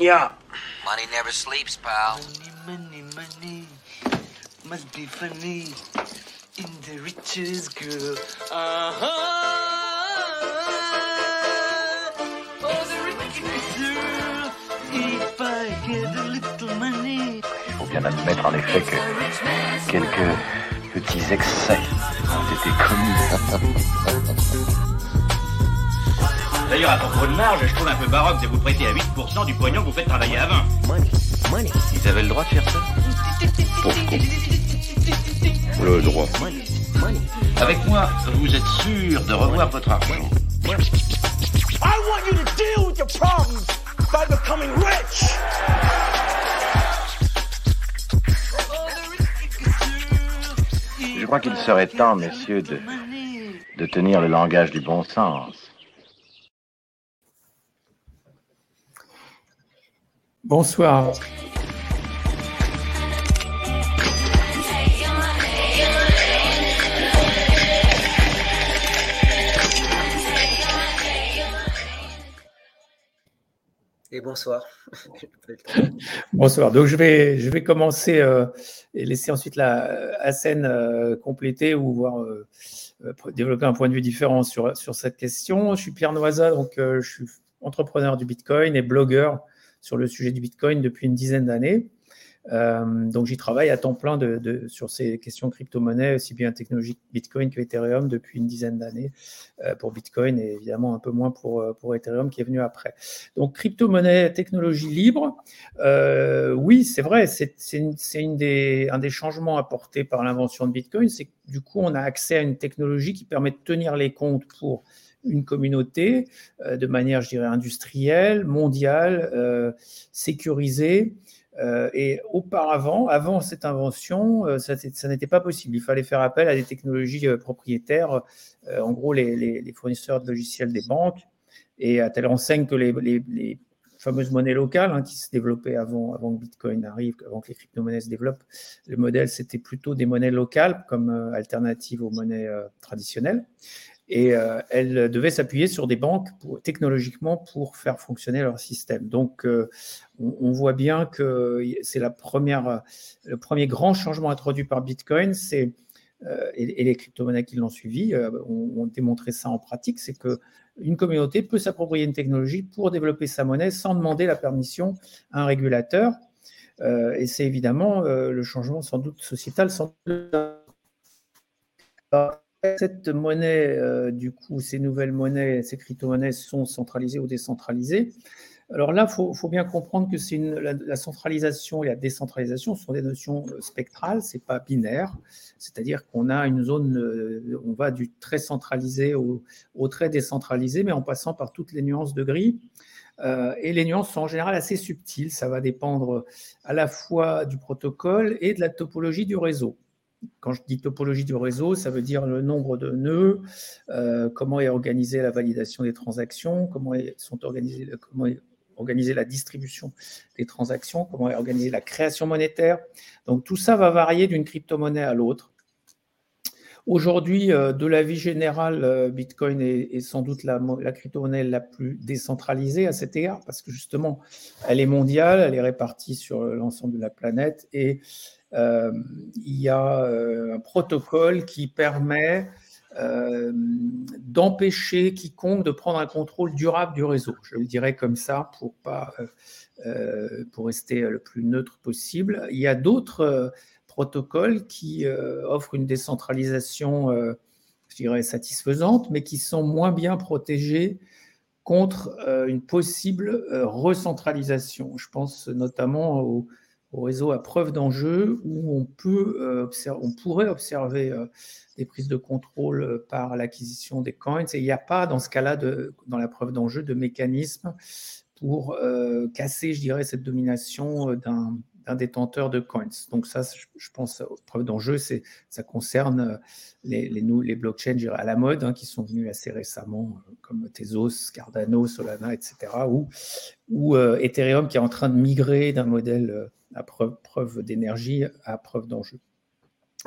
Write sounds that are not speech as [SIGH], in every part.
Yeah. Money never sleeps, pal. Money, money, money. Must be funny. In the richest girl. Uh-huh. Oh, the richest girl. If I get a little money. Il faut bien admettre en effet que quelques petits excès ont été commis. [LAUGHS] D'ailleurs, à propos de marge, je trouve un peu baroque de vous prêter à 8% du pognon que vous faites travailler à 20. Ils avaient le droit de faire ça Pauvre con. Le droit. Avec moi, vous êtes sûr de revoir votre argent. I want you to deal with your problems by becoming rich. Je crois qu'il serait temps, messieurs, de, de tenir le langage du bon sens. Bonsoir. Et bonsoir. [LAUGHS] Bonsoir. Donc je vais, je vais commencer euh, et laisser ensuite la Hassen euh, compléter ou voir euh, développer un point de vue différent sur, sur cette question. Je suis Pierre Noisa, donc je suis entrepreneur du Bitcoin et blogueur sur le sujet du Bitcoin depuis une dizaine d'années. Euh, donc j'y travaille à temps plein sur ces questions crypto-monnaies, aussi bien technologiques Bitcoin que Ethereum depuis une dizaine d'années euh, pour Bitcoin et évidemment un peu moins pour, euh, pour Ethereum qui est venu après. Donc crypto-monnaie, technologie libre, oui c'est vrai, c'est des, un des changements apportés par l'invention de Bitcoin, c'est que du coup on a accès à une technologie qui permet de tenir les comptes pour une communauté euh, de manière, je dirais, industrielle, mondiale, euh, sécurisée. Euh, et auparavant, avant cette invention, ça, n'était pas possible. Il fallait faire appel à des technologies propriétaires, en gros les, fournisseurs de logiciels des banques, et à telle enseigne que les, les- fameuses monnaies locales hein, qui se développaient avant, avant que Bitcoin arrive, avant que les crypto-monnaies se développent, le modèle c'était plutôt des monnaies locales comme alternative aux monnaies traditionnelles. Et euh, elles devaient s'appuyer sur des banques technologiquement pour faire fonctionner leur système. Donc, euh, on, voit bien que c'est la première, le premier grand changement introduit par Bitcoin, c'est euh, et, les crypto-monnaies qui l'ont suivi euh, ont, ont démontré ça en pratique, c'est que une communauté peut s'approprier une technologie pour développer sa monnaie sans demander la permission à un régulateur. Et c'est évidemment le changement sans doute sociétal, cette monnaie, euh, du coup, ces nouvelles monnaies, ces crypto-monnaies sont centralisées ou décentralisées. Alors là, il faut, bien comprendre que c'est la, centralisation et la décentralisation sont des notions euh, spectrales, c'est pas binaire. C'est-à-dire qu'on a une zone, euh, on va du très centralisé au, très décentralisé, mais en passant par toutes les nuances de gris. Et les nuances sont en général assez subtiles. Ça va dépendre à la fois du protocole et de la topologie du réseau. Quand je dis topologie du réseau, ça veut dire le nombre de nœuds, euh, comment est organisée la validation des transactions, comment est, sont organisées, comment est organisée la distribution des transactions, comment est organisée la création monétaire. Donc tout ça va varier d'une crypto-monnaie à l'autre. Aujourd'hui, euh, de la vie générale, euh, Bitcoin est, sans doute la, la crypto-monnaie la plus décentralisée à cet égard, parce que justement, elle est mondiale, elle est répartie sur l'ensemble de la planète et euh, il y a euh, un protocole qui permet euh, d'empêcher quiconque de prendre un contrôle durable du réseau. Je le dirais comme ça pour pas pour rester le plus neutre possible. Il y a d'autres protocoles qui offrent une décentralisation, je dirais, satisfaisante, mais qui sont moins bien protégés contre une possible recentralisation. Je pense notamment au, au réseau à preuve d'enjeu où on, euh, pourrait observer euh, des prises de contrôle euh, par l'acquisition des coins. Et il n'y a pas dans ce cas-là, dans la preuve d'enjeu, de mécanisme pour casser, je dirais, cette domination d'un d'un détenteur de coins. Donc ça, je, pense, aux preuves d'enjeu, c'est ça concerne euh, les, les, les blockchains à la mode hein, qui sont venus assez récemment, euh, comme Tezos, Cardano, Solana, etc., ou, euh, Ethereum qui est en train de migrer d'un modèle euh, à preuve, preuve d'énergie à preuve d'enjeu.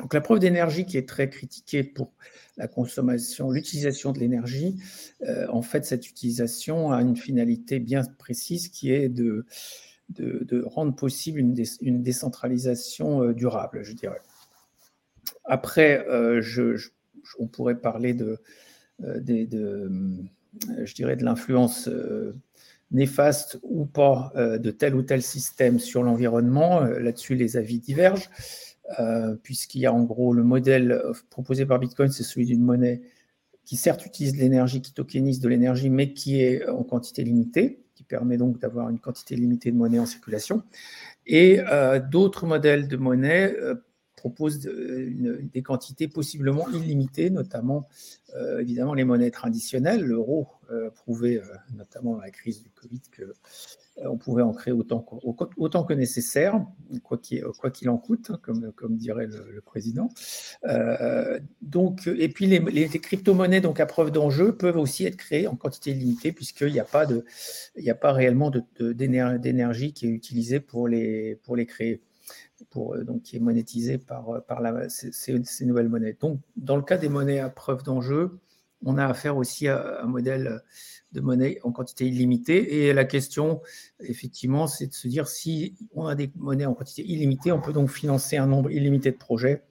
Donc la preuve d'énergie qui est très critiquée pour la consommation, l'utilisation de l'énergie, euh, en fait cette utilisation a une finalité bien précise qui est de, de, rendre possible une, décentralisation euh, durable, je dirais. Après, euh, on pourrait parler de, de, je dirais de l'influence néfaste ou pas de tel ou tel système sur l'environnement. Là-dessus, les avis divergent. Euh, puisqu'il y a en gros le modèle euh, proposé par Bitcoin, c'est celui d'une monnaie qui certes utilise de l'énergie, qui tokenise de l'énergie, mais qui est en quantité limitée, permet donc d'avoir une quantité limitée de monnaie en circulation. Et euh, d'autres modèles de monnaie proposent des quantités possiblement illimitées, notamment évidemment les monnaies traditionnelles. L'euro prouvé notamment dans la crise du Covid que euh, on pouvait en créer autant, autant que nécessaire, quoi qu'il en coûte, comme, comme dirait le, président. Euh, donc, et puis les, crypto-monnaies donc à preuve d'enjeu peuvent aussi être créées en quantité limitée puisqu'il n'y a pas a pas réellement d'énergie qui est utilisée pour les, pour les créer. Pour, euh, donc, qui est monétisée par, par la, ces, ces, nouvelles monnaies. Donc, dans le cas des monnaies à preuve d'enjeu, on a affaire aussi à un modèle de monnaie en quantité illimitée. Et la question, effectivement, c'est de se dire si on a des monnaies en quantité illimitée, on peut donc financer un nombre illimité de projets.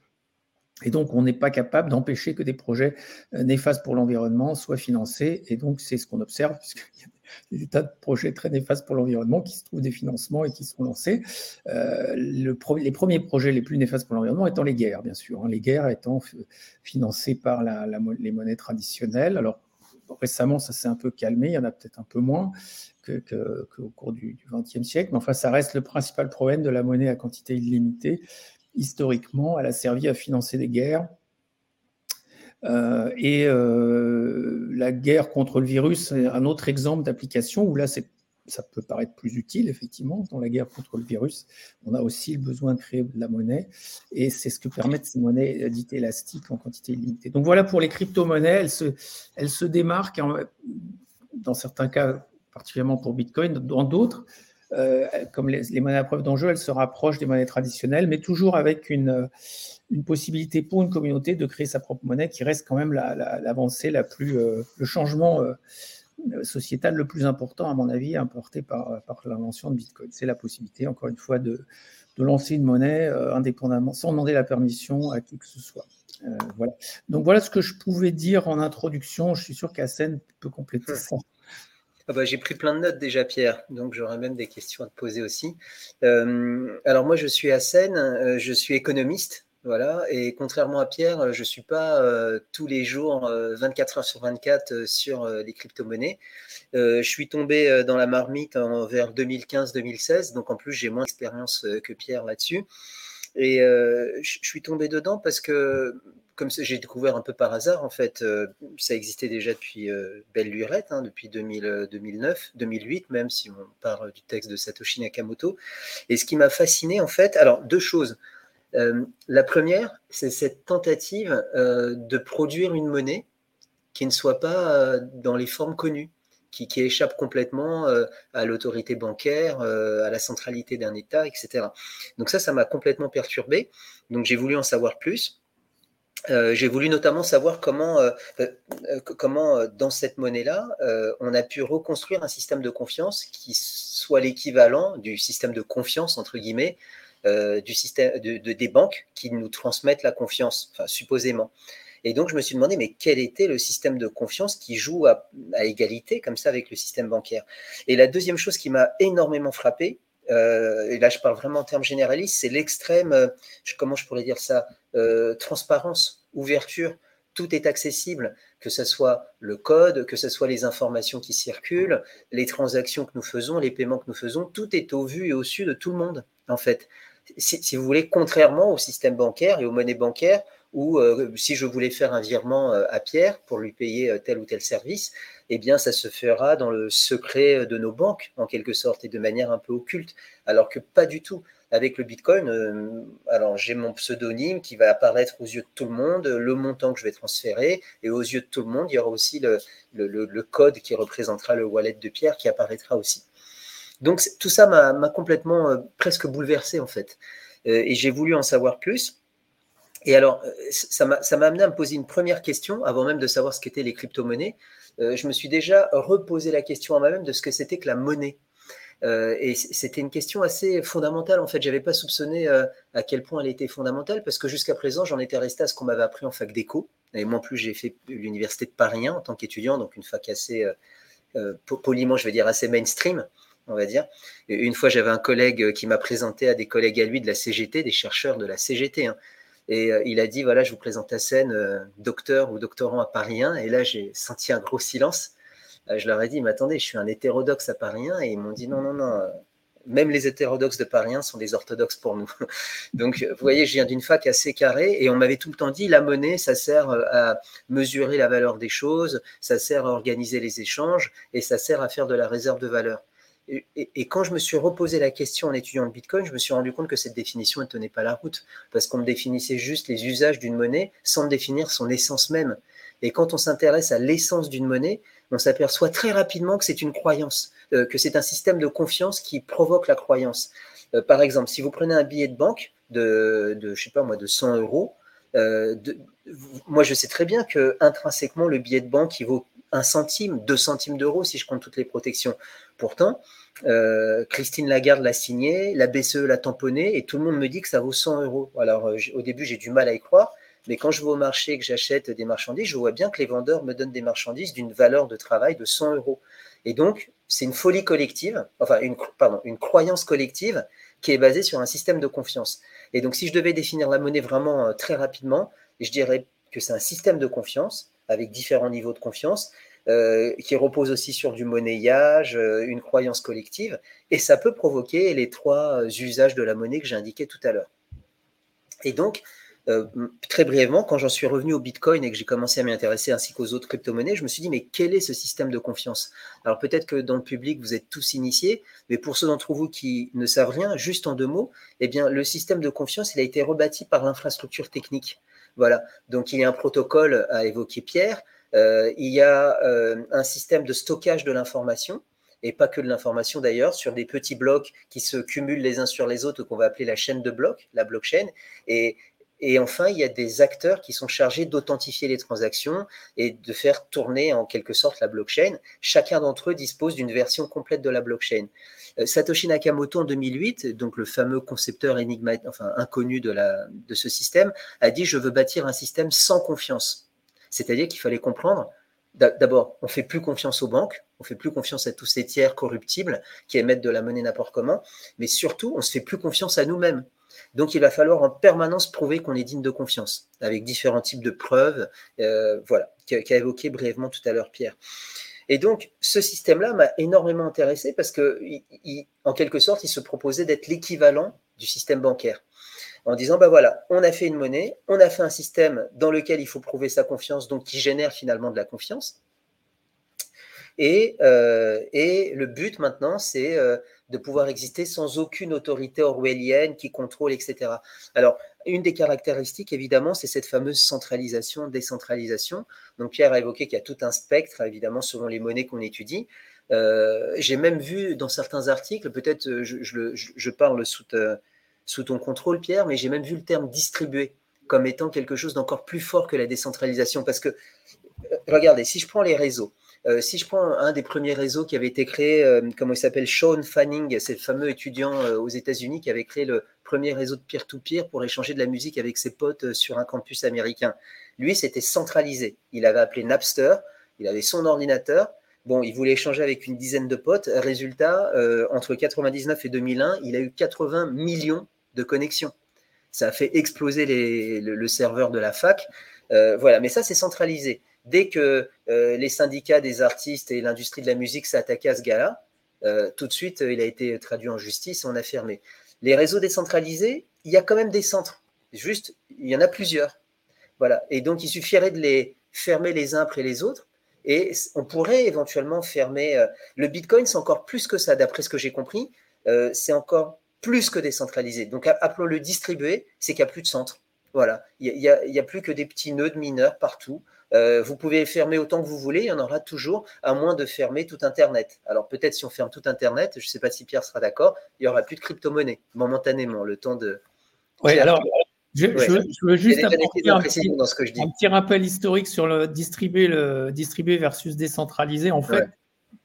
Et donc, on n'est pas capable d'empêcher que des projets euh, néfastes pour l'environnement soient financés. Et donc, c'est ce qu'on observe, puisqu'il y a des tas de projets très néfastes pour l'environnement qui se trouvent des financements et qui sont lancés. Euh, le les premiers projets les plus néfastes pour l'environnement étant les guerres, bien sûr. Hein. les guerres étant financées par la, les monnaies traditionnelles. Alors, récemment, ça s'est un peu calmé, il y en a peut-être un peu moins qu'au cours du XXe siècle, mais enfin, ça reste le principal problème de la monnaie à quantité illimitée. Historiquement, elle a servi à financer des guerres. Euh, et euh, la guerre contre le virus, c'est un autre exemple d'application où là, c'est ça peut paraître plus utile, effectivement, dans la guerre contre le virus. On a aussi le besoin de créer de la monnaie, et c'est ce que permettent ces monnaies dites élastiques en quantité limitée. Donc voilà pour les crypto-monnaies, elles se, démarquent, dans certains cas, particulièrement pour Bitcoin, dans d'autres, euh, comme les, monnaies à preuve d'enjeu, elles se rapprochent des monnaies traditionnelles, mais toujours avec une, une possibilité pour une communauté de créer sa propre monnaie qui reste quand même l'avancée la, plus, euh, le changement. Euh, sociétal le plus important, à mon avis, importé par, l'invention de Bitcoin. C'est la possibilité, encore une fois, de, lancer une monnaie euh, indépendamment, sans demander la permission à qui que ce soit. Euh, voilà. Donc voilà ce que je pouvais dire en introduction. Je suis sûr qu'Assen peut compléter ça. Ah bah, j'ai pris plein de notes déjà, Pierre, donc j'aurais même des questions à te poser aussi. Euh, alors moi, je suis Assen, je suis économiste, voilà, et contrairement à Pierre, euh, je ne suis pas euh, tous les jours, 24 euh, heures sur 24, sur les crypto-monnaies. je suis tombé dans la marmite en, vers 2015-2016, donc en plus j'ai moins d'expérience que Pierre là-dessus. Et je suis tombé dedans parce que, comme j'ai découvert un peu par hasard, en fait, ça existait déjà depuis belle lurette, hein, depuis 2000, 2009, 2008 même, si on parle du texte de Satoshi Nakamoto. Et ce qui m'a fasciné, en fait, alors deux choses. Euh, la première, c'est cette tentative euh, de produire une monnaie qui ne soit pas euh, dans les formes connues, qui, échappe complètement à l'autorité bancaire, à la centralité d'un État, etc. Donc ça, ça m'a complètement perturbé. Donc j'ai voulu en savoir plus. j'ai voulu notamment savoir comment, comment dans cette monnaie-là, on a pu reconstruire un système de confiance qui soit l'équivalent du système de confiance, entre guillemets, euh, du système, de, des banques qui nous transmettent la confiance, supposément. Et donc, je me suis demandé, mais quel était le système de confiance qui joue à, égalité comme ça avec le système bancaire? Et la deuxième chose qui m'a énormément frappé, euh, et là je parle vraiment en termes généralistes, c'est l'extrême, euh, comment je pourrais dire ça, transparence, ouverture, tout est accessible, que ce soit le code, que ce soit les informations qui circulent, les transactions que nous faisons, les paiements que nous faisons, tout est au vu et au su de tout le monde, en fait si, vous voulez, contrairement au système bancaire et aux monnaies bancaires, où euh, si je voulais faire un virement euh, à Pierre pour lui payer euh, tel ou tel service, eh bien, ça se fera dans le secret de nos banques, en quelque sorte, et de manière un peu occulte, alors que pas du tout. Avec le Bitcoin, alors j'ai mon pseudonyme qui va apparaître aux yeux de tout le monde, le montant que je vais transférer, et aux yeux de tout le monde, il y aura aussi le, le code qui représentera le wallet de Pierre qui apparaîtra aussi. Donc tout ça m'a complètement euh, presque bouleversé en fait. Euh, et j'ai voulu en savoir plus. Et alors, ça m'a amené à me poser une première question, avant même de savoir ce qu'étaient les crypto-monnaies. je me suis déjà reposé la question à moi-même de ce que c'était que la monnaie. Euh, et c'était une question assez fondamentale. En fait, j'avais pas soupçonné euh, à quel point elle était fondamentale parce que jusqu'à présent, j'en étais resté à ce qu'on m'avait appris en fac d'éco. Et moi, en plus, j'ai fait l'université de Paris 1 en tant qu'étudiant, donc une fac assez euh, poliment, je vais dire, assez mainstream, on va dire. Une fois, j'avais un collègue qui m'a présenté à des collègues à lui de la CGT, des chercheurs de la CGT. Hein. Et il a dit, voilà, je vous présente à scène docteur ou doctorant à Paris 1. Et là, j'ai senti un gros silence. Euh, je leur ai dit, mais attendez, je suis un hétérodoxe à Paris et ils m'ont dit, non, non, non, euh, même les hétérodoxes de Paris sont des orthodoxes pour nous. [LAUGHS] Donc, vous voyez, je viens d'une fac assez carrée et on m'avait tout le temps dit, la monnaie, ça sert euh, à mesurer la valeur des choses, ça sert à organiser les échanges et ça sert à faire de la réserve de valeur. Et, quand je me suis reposé la question en étudiant le Bitcoin, je me suis rendu compte que cette définition ne tenait pas la route, parce qu'on me définissait juste les usages d'une monnaie sans définir son essence même. Et quand on s'intéresse à l'essence d'une monnaie, on s'aperçoit très rapidement que c'est une croyance, euh, que c'est un système de confiance qui provoque la croyance. Euh, par exemple, si vous prenez un billet de banque de, de sais pas moi, de 100 euros, euh, moi je sais très bien que intrinsèquement le billet de banque il vaut un centime, deux centimes d'euros si je compte toutes les protections. Pourtant, Christine Lagarde l'a signé, la BCE l'a tamponné et tout le monde me dit que ça vaut 100 euros. Alors au début j'ai du mal à y croire, mais quand je vais au marché et que j'achète des marchandises, je vois bien que les vendeurs me donnent des marchandises d'une valeur de travail de 100 euros. Et donc, c'est une folie collective, enfin, une croyance collective qui est basée sur un système de confiance. Et donc, si je devais définir la monnaie vraiment euh, très rapidement, je dirais que c'est un système de confiance avec différents niveaux de confiance euh, qui repose aussi sur du monnayage, euh, une croyance collective, et ça peut provoquer les trois usages de la monnaie que j'ai indiqués tout à l'heure. Et donc, euh, très brièvement, quand j'en suis revenu au Bitcoin et que j'ai commencé à m'y intéresser ainsi qu'aux autres crypto-monnaies, je me suis dit, mais quel est ce système de confiance? Alors peut-être que dans le public, vous êtes tous initiés, mais pour ceux d'entre vous qui ne savent rien, juste en deux mots, eh bien, le système de confiance, il a été rebâti par l'infrastructure technique. Voilà, donc il y a un protocole à évoquer Pierre, euh, il y a euh, un système de stockage de l'information, et pas que de l'information d'ailleurs, sur des petits blocs qui se cumulent les uns sur les autres, qu'on va appeler la chaîne de blocs, la blockchain. Et enfin, il y a des acteurs qui sont chargés d'authentifier les transactions et de faire tourner en quelque sorte la blockchain. Chacun d'entre eux dispose d'une version complète de la blockchain. Euh, Satoshi Nakamoto en 2008, donc le fameux concepteur énigmatique, enfin inconnu de ce système, a dit je veux bâtir un système sans confiance. C'est-à-dire qu'il fallait comprendre D'abord, on fait plus confiance aux banques, on fait plus confiance à tous ces tiers corruptibles qui émettent de la monnaie n'importe comment, mais surtout, on se fait plus confiance à nous-mêmes. Donc, il va falloir en permanence prouver qu'on est digne de confiance, avec différents types de preuves, euh, voilà, qu'a évoqué brièvement tout à l'heure Pierre. Et donc, ce système-là m'a énormément intéressé parce que, en quelque sorte, il se proposait d'être l'équivalent du système bancaire. En disant, ben voilà, on a fait une monnaie, on a fait un système dans lequel il faut prouver sa confiance, donc qui génère finalement de la confiance. Et, euh, le but maintenant, c'est euh, de pouvoir exister sans aucune autorité orwellienne qui contrôle, etc. Alors, une des caractéristiques, évidemment, c'est cette fameuse centralisation, décentralisation. Donc, Pierre a évoqué qu'il y a tout un spectre, évidemment, selon les monnaies qu'on étudie. Euh, j'ai même vu dans certains articles, peut-être je, je, parle sous, sous ton contrôle, Pierre, mais j'ai même vu le terme distribué comme étant quelque chose d'encore plus fort que la décentralisation. Parce que, regardez, si je prends les réseaux, euh, si je prends un des premiers réseaux qui avait été créé, euh, comment il s'appelle, Sean Fanning, c'est le fameux étudiant euh, aux États-Unis qui avait créé le premier réseau de peer-to-peer pour échanger de la musique avec ses potes sur un campus américain. Lui, c'était centralisé. Il avait appelé Napster, il avait son ordinateur. Bon, il voulait échanger avec une dizaine de potes. Résultat, entre 99 et 2001, il a eu 80 millions de connexions. Ça a fait exploser le, serveur de la fac. voilà, mais ça, c'est centralisé. Dès que euh, les syndicats des artistes et l'industrie de la musique s'attaquaient à ce gars-là, euh, tout de suite, il a été traduit en justice on a fermé. Les réseaux décentralisés, il y a quand même des centres. Juste, il y en a plusieurs. Voilà. Et donc, il suffirait de les fermer les uns après les autres. Et on pourrait éventuellement fermer. Euh, le Bitcoin, c'est encore plus que ça, d'après ce que j'ai compris. c'est encore plus que décentralisé. Donc, appelons-le distribué, c'est qu'il n'y a plus de centre. Voilà. Il n'y a, a, plus que des petits nœuds de mineurs partout. Euh, vous pouvez fermer autant que vous voulez, il y en aura toujours, à moins de fermer tout Internet. Alors peut-être si on ferme tout Internet, je ne sais pas si Pierre sera d'accord, il n'y aura plus de crypto-monnaie, momentanément, le temps de... Oui, alors Je, Ouais. je- je veux juste apporter un petit, dans ce que je dis. un petit rappel historique sur le distribué, le distribué versus décentralisé. En fait.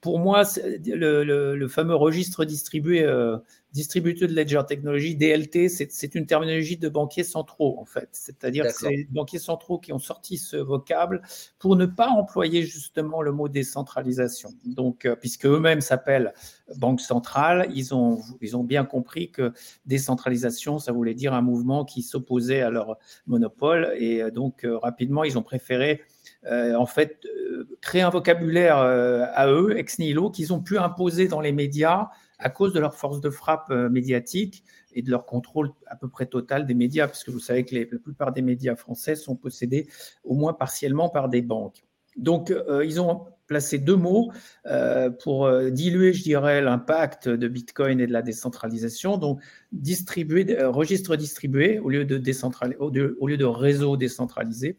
Pour moi, le, le- le fameux registre distribué, euh, Distributed Ledger Technology, DLT, c'est une terminologie de banquiers centraux, en fait. C'est-à-dire que c'est les banquiers centraux qui ont sorti ce vocable pour ne pas employer justement le mot décentralisation. Donc, euh, puisque eux-mêmes s'appellent banque centrale, ils ont, ils ont bien compris que décentralisation, ça voulait dire un mouvement qui s'opposait à leur monopole. Et euh, donc, euh, rapidement, ils ont préféré, en fait, euh, créer un vocabulaire euh, à eux, ex nihilo, qu'ils ont pu imposer dans les médias à cause de leur force de frappe euh, médiatique et de leur contrôle à peu près total des médias, parce que vous savez que la plupart des médias français sont possédés au moins partiellement par des banques. Donc, euh, ils ont placé deux mots euh, pour euh, diluer, je dirais, l'impact de Bitcoin et de la décentralisation. Donc, distribuer, euh, registre distribué au lieu de, décentral- au lieu de réseau décentralisé,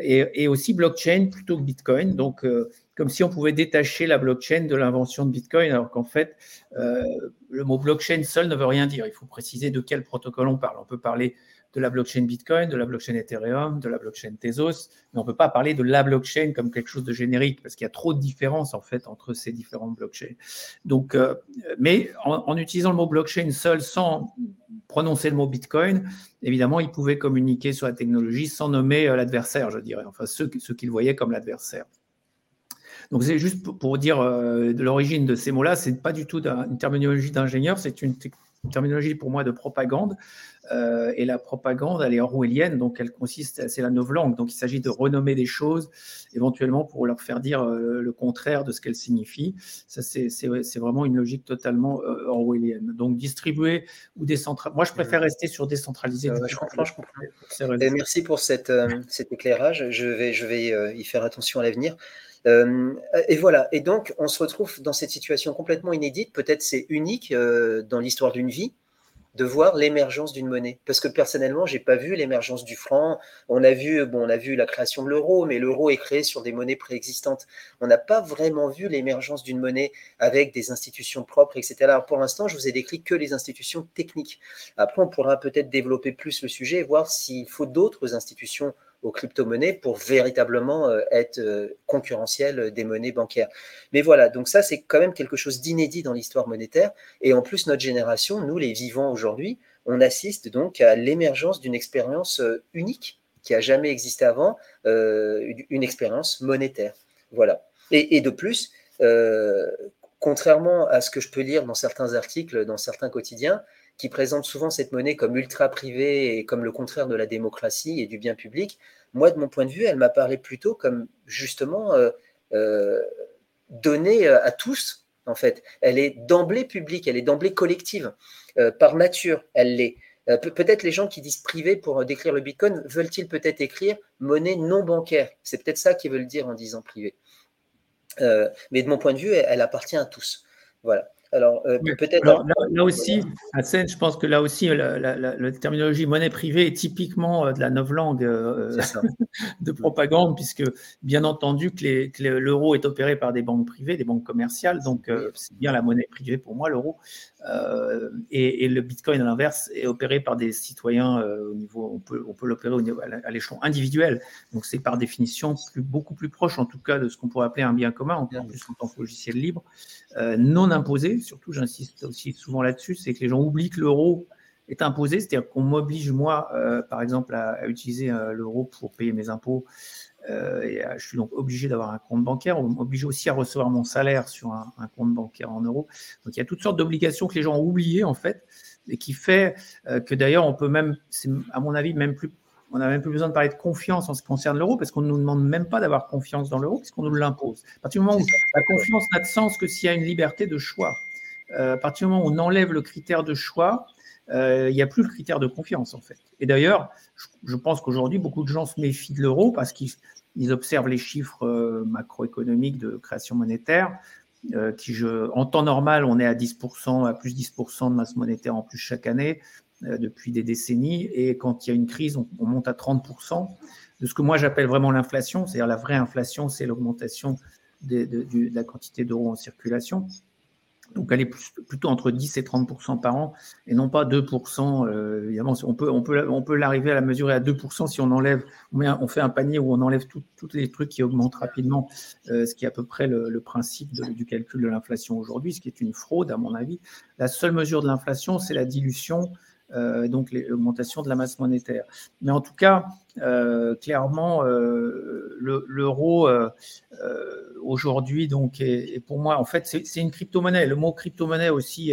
et, aussi blockchain plutôt que Bitcoin. Donc, euh, comme si on pouvait détacher la blockchain de l'invention de Bitcoin, alors qu'en fait, euh, le mot blockchain seul ne veut rien dire. Il faut préciser de quel protocole on parle. On peut parler de la blockchain Bitcoin, de la blockchain Ethereum, de la blockchain Tezos, mais on ne peut pas parler de la blockchain comme quelque chose de générique parce qu'il y a trop de différences en fait entre ces différentes blockchains. Euh, mais en, utilisant le mot blockchain seul sans prononcer le mot Bitcoin, évidemment, ils pouvaient communiquer sur la technologie sans nommer euh, l'adversaire, je dirais, enfin ceux, ceux qu'ils voyaient comme l'adversaire. Donc c'est juste pour dire euh, l'origine de ces mots-là, c'est pas du tout une terminologie d'ingénieur, c'est une, une, terminologie pour moi de propagande. Euh, et la propagande, elle est orwellienne, donc elle consiste, c'est la novlangue. Donc il s'agit de renommer des choses, éventuellement pour leur faire dire euh, le contraire de ce qu'elles signifient. Ça, c'est vraiment une logique totalement euh, orwellienne. Donc distribuer ou décentraliser. Moi, je préfère rester sur décentraliser. je comprends, je comprends. Merci pour cette, cet éclairage. Je vais, je vais y faire attention à l'avenir. Euh, et voilà. Et donc, on se retrouve dans cette situation complètement inédite. Peut-être c'est unique euh, dans l'histoire d'une vie de voir l'émergence d'une monnaie. Parce que personnellement, j'ai pas vu l'émergence du franc. On a vu, bon, on a vu la création de l'euro, mais l'euro est créé sur des monnaies préexistantes. On n'a pas vraiment vu l'émergence d'une monnaie avec des institutions propres, etc. Alors pour l'instant, je vous ai décrit que les institutions techniques. Après, on pourra peut-être développer plus le sujet et voir s'il faut d'autres institutions aux crypto-monnaies pour véritablement euh, être euh, concurrentiel des monnaies bancaires. Mais voilà, donc ça, c'est quand même quelque chose d'inédit dans l'histoire monétaire. Et en plus, notre génération, nous les vivants aujourd'hui, on assiste donc à l'émergence d'une expérience euh, unique qui a jamais existé avant, euh, une expérience monétaire. Voilà. Et, de plus, euh, contrairement à ce que je peux lire dans certains articles, dans certains quotidiens, qui présentent souvent cette monnaie comme ultra privée et comme le contraire de la démocratie et du bien public, moi, de mon point de vue, elle m'a parlé plutôt comme justement euh, euh, donnée à tous, en fait. Elle est d'emblée publique, elle est d'emblée collective. Euh, par nature, elle l'est. Pe peut-être les gens qui disent privé pour décrire le Bitcoin veulent-ils peut-être écrire monnaie non bancaire C'est peut-être ça qu'ils veulent dire en disant privé. Euh, mais de mon point de vue, elle appartient à tous. Voilà. Alors, euh, peut-être. Là, là, aussi, à Seine, je pense que là aussi, la, la, la, la terminologie monnaie privée est typiquement euh, de la novlangue euh, [LAUGHS] de propagande, puisque bien entendu que, l'euro est opéré par des banques privées, des banques commerciales, donc euh, c'est bien la monnaie privée pour moi, l'euro. Euh, Et, et, le bitcoin, à l'inverse, est opéré par des citoyens euh, au niveau, on peut, on peut l'opérer au niveau, à l'échelon individuel. Donc, c'est par définition plus, beaucoup plus proche, en tout cas, de ce qu'on pourrait appeler un bien commun, en plus en tant que logiciel libre, euh, non imposé. Surtout, j'insiste aussi souvent là-dessus, c'est que les gens oublient que l'euro est imposé, c'est-à-dire qu'on m'oblige, moi, euh, par exemple, à, à utiliser euh, l'euro pour payer mes impôts. Euh, et je suis donc obligé d'avoir un compte bancaire. On m'oblige aussi à recevoir mon salaire sur un, un, compte bancaire en euros. Donc il y a toutes sortes d'obligations que les gens ont oubliées en fait, et qui fait que d'ailleurs on peut même, c'est à mon avis même plus, on n'a même plus besoin de parler de confiance en ce qui concerne l'euro parce qu'on ne nous demande même pas d'avoir confiance dans l'euro puisqu'on nous l'impose. À partir du moment où la confiance n'a de sens que s'il y a une liberté de choix. Euh, à partir du moment où on enlève le critère de choix, euh, il n'y a plus le critère de confiance en fait. Et d'ailleurs, je, pense qu'aujourd'hui, beaucoup de gens se méfient de l'euro parce qu'ils observent les chiffres euh, macroéconomiques de création monétaire, qui, en temps normal, on est à 10%, à plus 10% de masse monétaire en plus chaque année depuis des décennies, et quand il y a une crise, on, on monte à 30% de ce que moi j'appelle vraiment l'inflation, c'est-à-dire la vraie inflation, c'est l'augmentation de, la quantité d'euros en circulation. Donc elle est plutôt entre 10 et 30% par an et non pas 2 euh, Évidemment, on peut, on peut, on peut l'arriver à la mesurer à 2% si on enlève, on fait un panier où on enlève tous les trucs qui augmentent rapidement, euh, ce qui est à peu près le, principe du calcul de l'inflation aujourd'hui, ce qui est une fraude à mon avis. La seule mesure de l'inflation, c'est la dilution euh, donc l'augmentation de la masse monétaire. Mais en tout cas, euh, clairement, euh, l'euro aujourd'hui, donc, est, pour moi, en fait, c'est une crypto-monnaie. Le mot crypto-monnaie aussi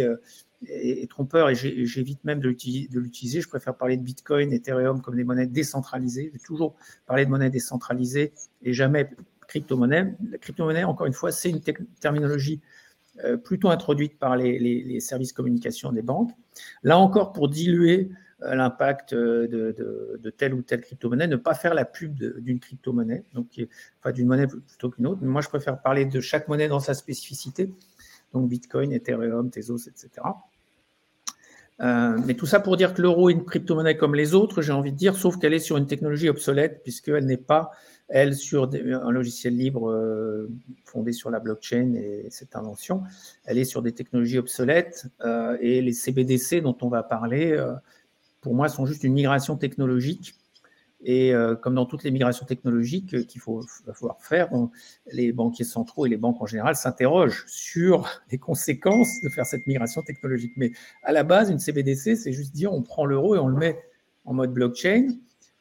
est, trompeur et j'évite même de l'utiliser. Je préfère parler de Bitcoin, Ethereum comme des monnaies décentralisées. J'ai toujours parlé de monnaie décentralisée et jamais crypto-monnaie. La crypto-monnaie, encore une fois, c'est une terminologie plutôt introduite par les, services communication des banques. Là encore, pour diluer euh, l'impact euh, de, telle ou telle crypto-monnaie, ne pas faire la pub d'une crypto-monnaie, donc enfin d'une monnaie plutôt qu'une autre. Moi, je préfère parler de chaque monnaie dans sa spécificité, donc Bitcoin, Ethereum, Tezos, etc. mais tout ça pour dire que l'euro est une crypto-monnaie comme les autres, j'ai envie de dire, sauf qu'elle est sur une technologie obsolète, puisqu'elle n'est pas elle, sur un logiciel libre euh, fondé sur la blockchain et cette invention, elle est sur des technologies obsolètes euh, et les CBDC dont on va parler, euh, pour moi, sont juste une migration technologique. Et comme dans toutes les migrations technologiques qu'il faut falloir faire, les banquiers centraux et les banques en général s'interrogent sur [LAUGHS] les conséquences de faire cette migration technologique. Mais à la base, une CBDC, c'est juste dire on prend l'euro et on le met en mode blockchain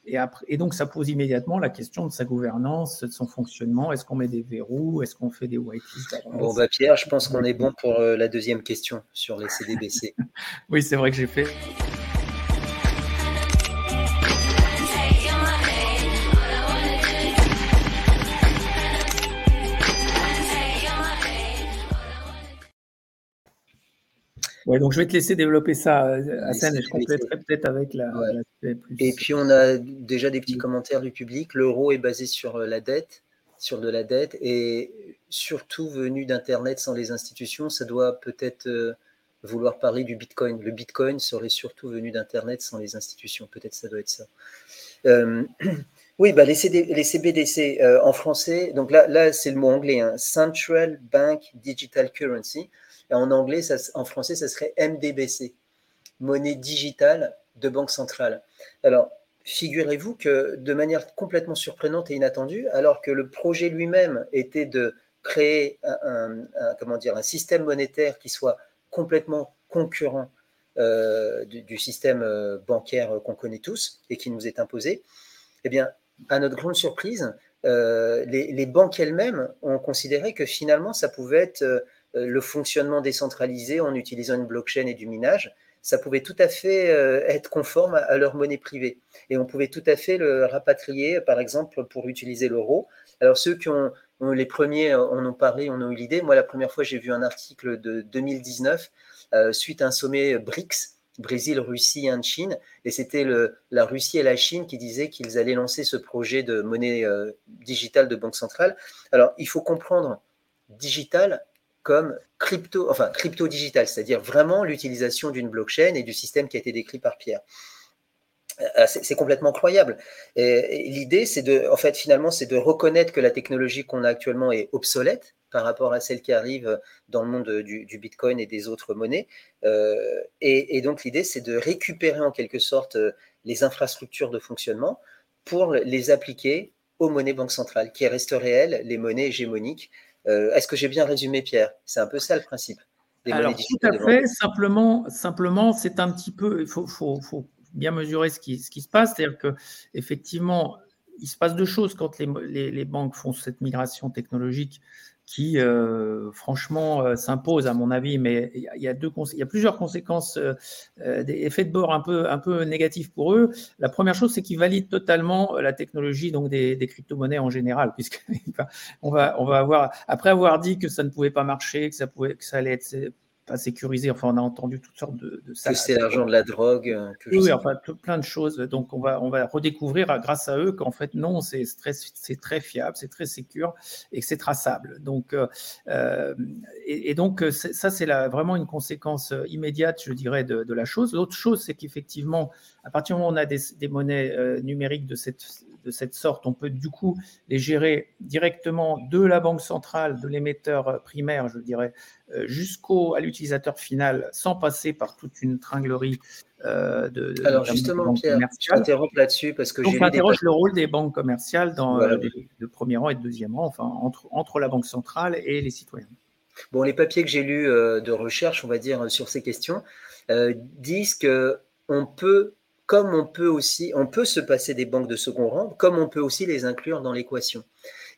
et, donc, ça pose immédiatement la question de sa gouvernance, de son fonctionnement. Est-ce qu'on met des verrous? Est-ce qu'on fait des whitelists? Bon, bah Pierre, je pense qu'on est bon pour euh, la deuxième question sur les CDBC. [LAUGHS] oui, c'est vrai que j'ai fait. Ouais, donc je vais te laisser développer ça, Hassan, et je compléterai peut-être avec la, plus. Et puis on a déjà des petits commentaires du public. L'euro est basé sur euh, la dette, sur de la dette, et surtout venu d'Internet sans les institutions, ça doit peut-être euh, vouloir parler du Bitcoin. Le Bitcoin serait surtout venu d'Internet sans les institutions. Peut-être ça doit être ça. Euh, [CLEARS THROAT] oui, bah les, les CBDC en français, donc là, là c'est le mot anglais, hein, Central Bank Digital Currency. En anglais, en français, ça serait MDBC, monnaie digitale de banque centrale. Alors, figurez-vous que de manière complètement surprenante et inattendue, alors que le projet lui-même était de créer un, comment dire, un système monétaire qui soit complètement concurrent euh, du, système euh, bancaire qu'on connaît tous et qui nous est imposé, eh bien, à notre grande surprise, euh, les, banques elles-mêmes ont considéré que finalement, ça pouvait être euh, le fonctionnement décentralisé en utilisant une blockchain et du minage, ça pouvait tout à fait euh, être conforme à leur monnaie privée. Et on pouvait tout à fait le rapatrier, par exemple, pour utiliser l'euro. Alors ceux qui ont, les premiers en ont parlé, en ont eu l'idée. Moi, la première fois, j'ai vu un article de 2019 euh, suite à un sommet BRICS, Brésil, Russie, Inde, Chine. Et c'était la Russie et la Chine qui disaient qu'ils allaient lancer ce projet de monnaie digitale de banque centrale. Alors, il faut comprendre digital comme crypto, enfin crypto digital, c'est-à-dire vraiment l'utilisation d'une blockchain et du système qui a été décrit par Pierre. Euh, c'est complètement croyable. L'idée, c'est de, en fait, finalement, c'est de reconnaître que la technologie qu'on a actuellement est obsolète par rapport à celle qui arrive dans le monde du, Bitcoin et des autres monnaies. Euh, et, et, donc, l'idée, c'est de récupérer en quelque sorte les infrastructures de fonctionnement pour les appliquer aux monnaies banques centrales, qui restent réelles, les monnaies hégémoniques, euh, est-ce que j'ai bien résumé, Pierre? C'est un peu ça le principe. Des Alors, tout à fait. Simplement, simplement c'est un petit peu. Il faut, faut, bien mesurer ce qui, ce qui se passe. C'est-à-dire qu'effectivement, il se passe deux choses quand les, les, banques font cette migration technologique qui, euh, franchement, euh, s'impose à mon avis, mais il y a, deux, il y a plusieurs conséquences, euh, des effets de bord un peu, un peu négatifs pour eux. La première chose, c'est qu'ils valident totalement la technologie donc des, des crypto-monnaies en général, [LAUGHS] puisqu'on va, on va avoir, après avoir dit que ça ne pouvait pas marcher, que ça, pouvait, que ça allait être pas sécurisé. Enfin, on a entendu toutes sortes de, de ça. Que c'est l'argent de la drogue. Euh, oui, enfin, plein de choses. Donc, on va, on va redécouvrir grâce à eux qu'en fait, non, c'est très, c'est très fiable, c'est très sécure et que c'est traçable. Donc, euh, euh et, donc, ça, c'est vraiment une conséquence immédiate, je dirais, de, de la chose. L'autre chose, c'est qu'effectivement, à partir du moment où on a des, des monnaies euh, numériques de cette de cette sorte, on peut du coup les gérer directement de la banque centrale, de l'émetteur primaire, je dirais, euh, jusqu'au à l'utilisateur final, sans passer par toute une tringlerie euh, de, Alors justement, Pierre, je t'interromps là-dessus parce que j'ai interroge le rôle des banques commerciales dans le de premier rang et de deuxième rang, enfin entre, entre la banque centrale et les citoyens. Bon, les papiers que j'ai lus de recherche, on va dire, sur ces questions, disent que on peut comme on peut aussi, on peut se passer des banques de second rang, comme on peut aussi les inclure dans l'équation.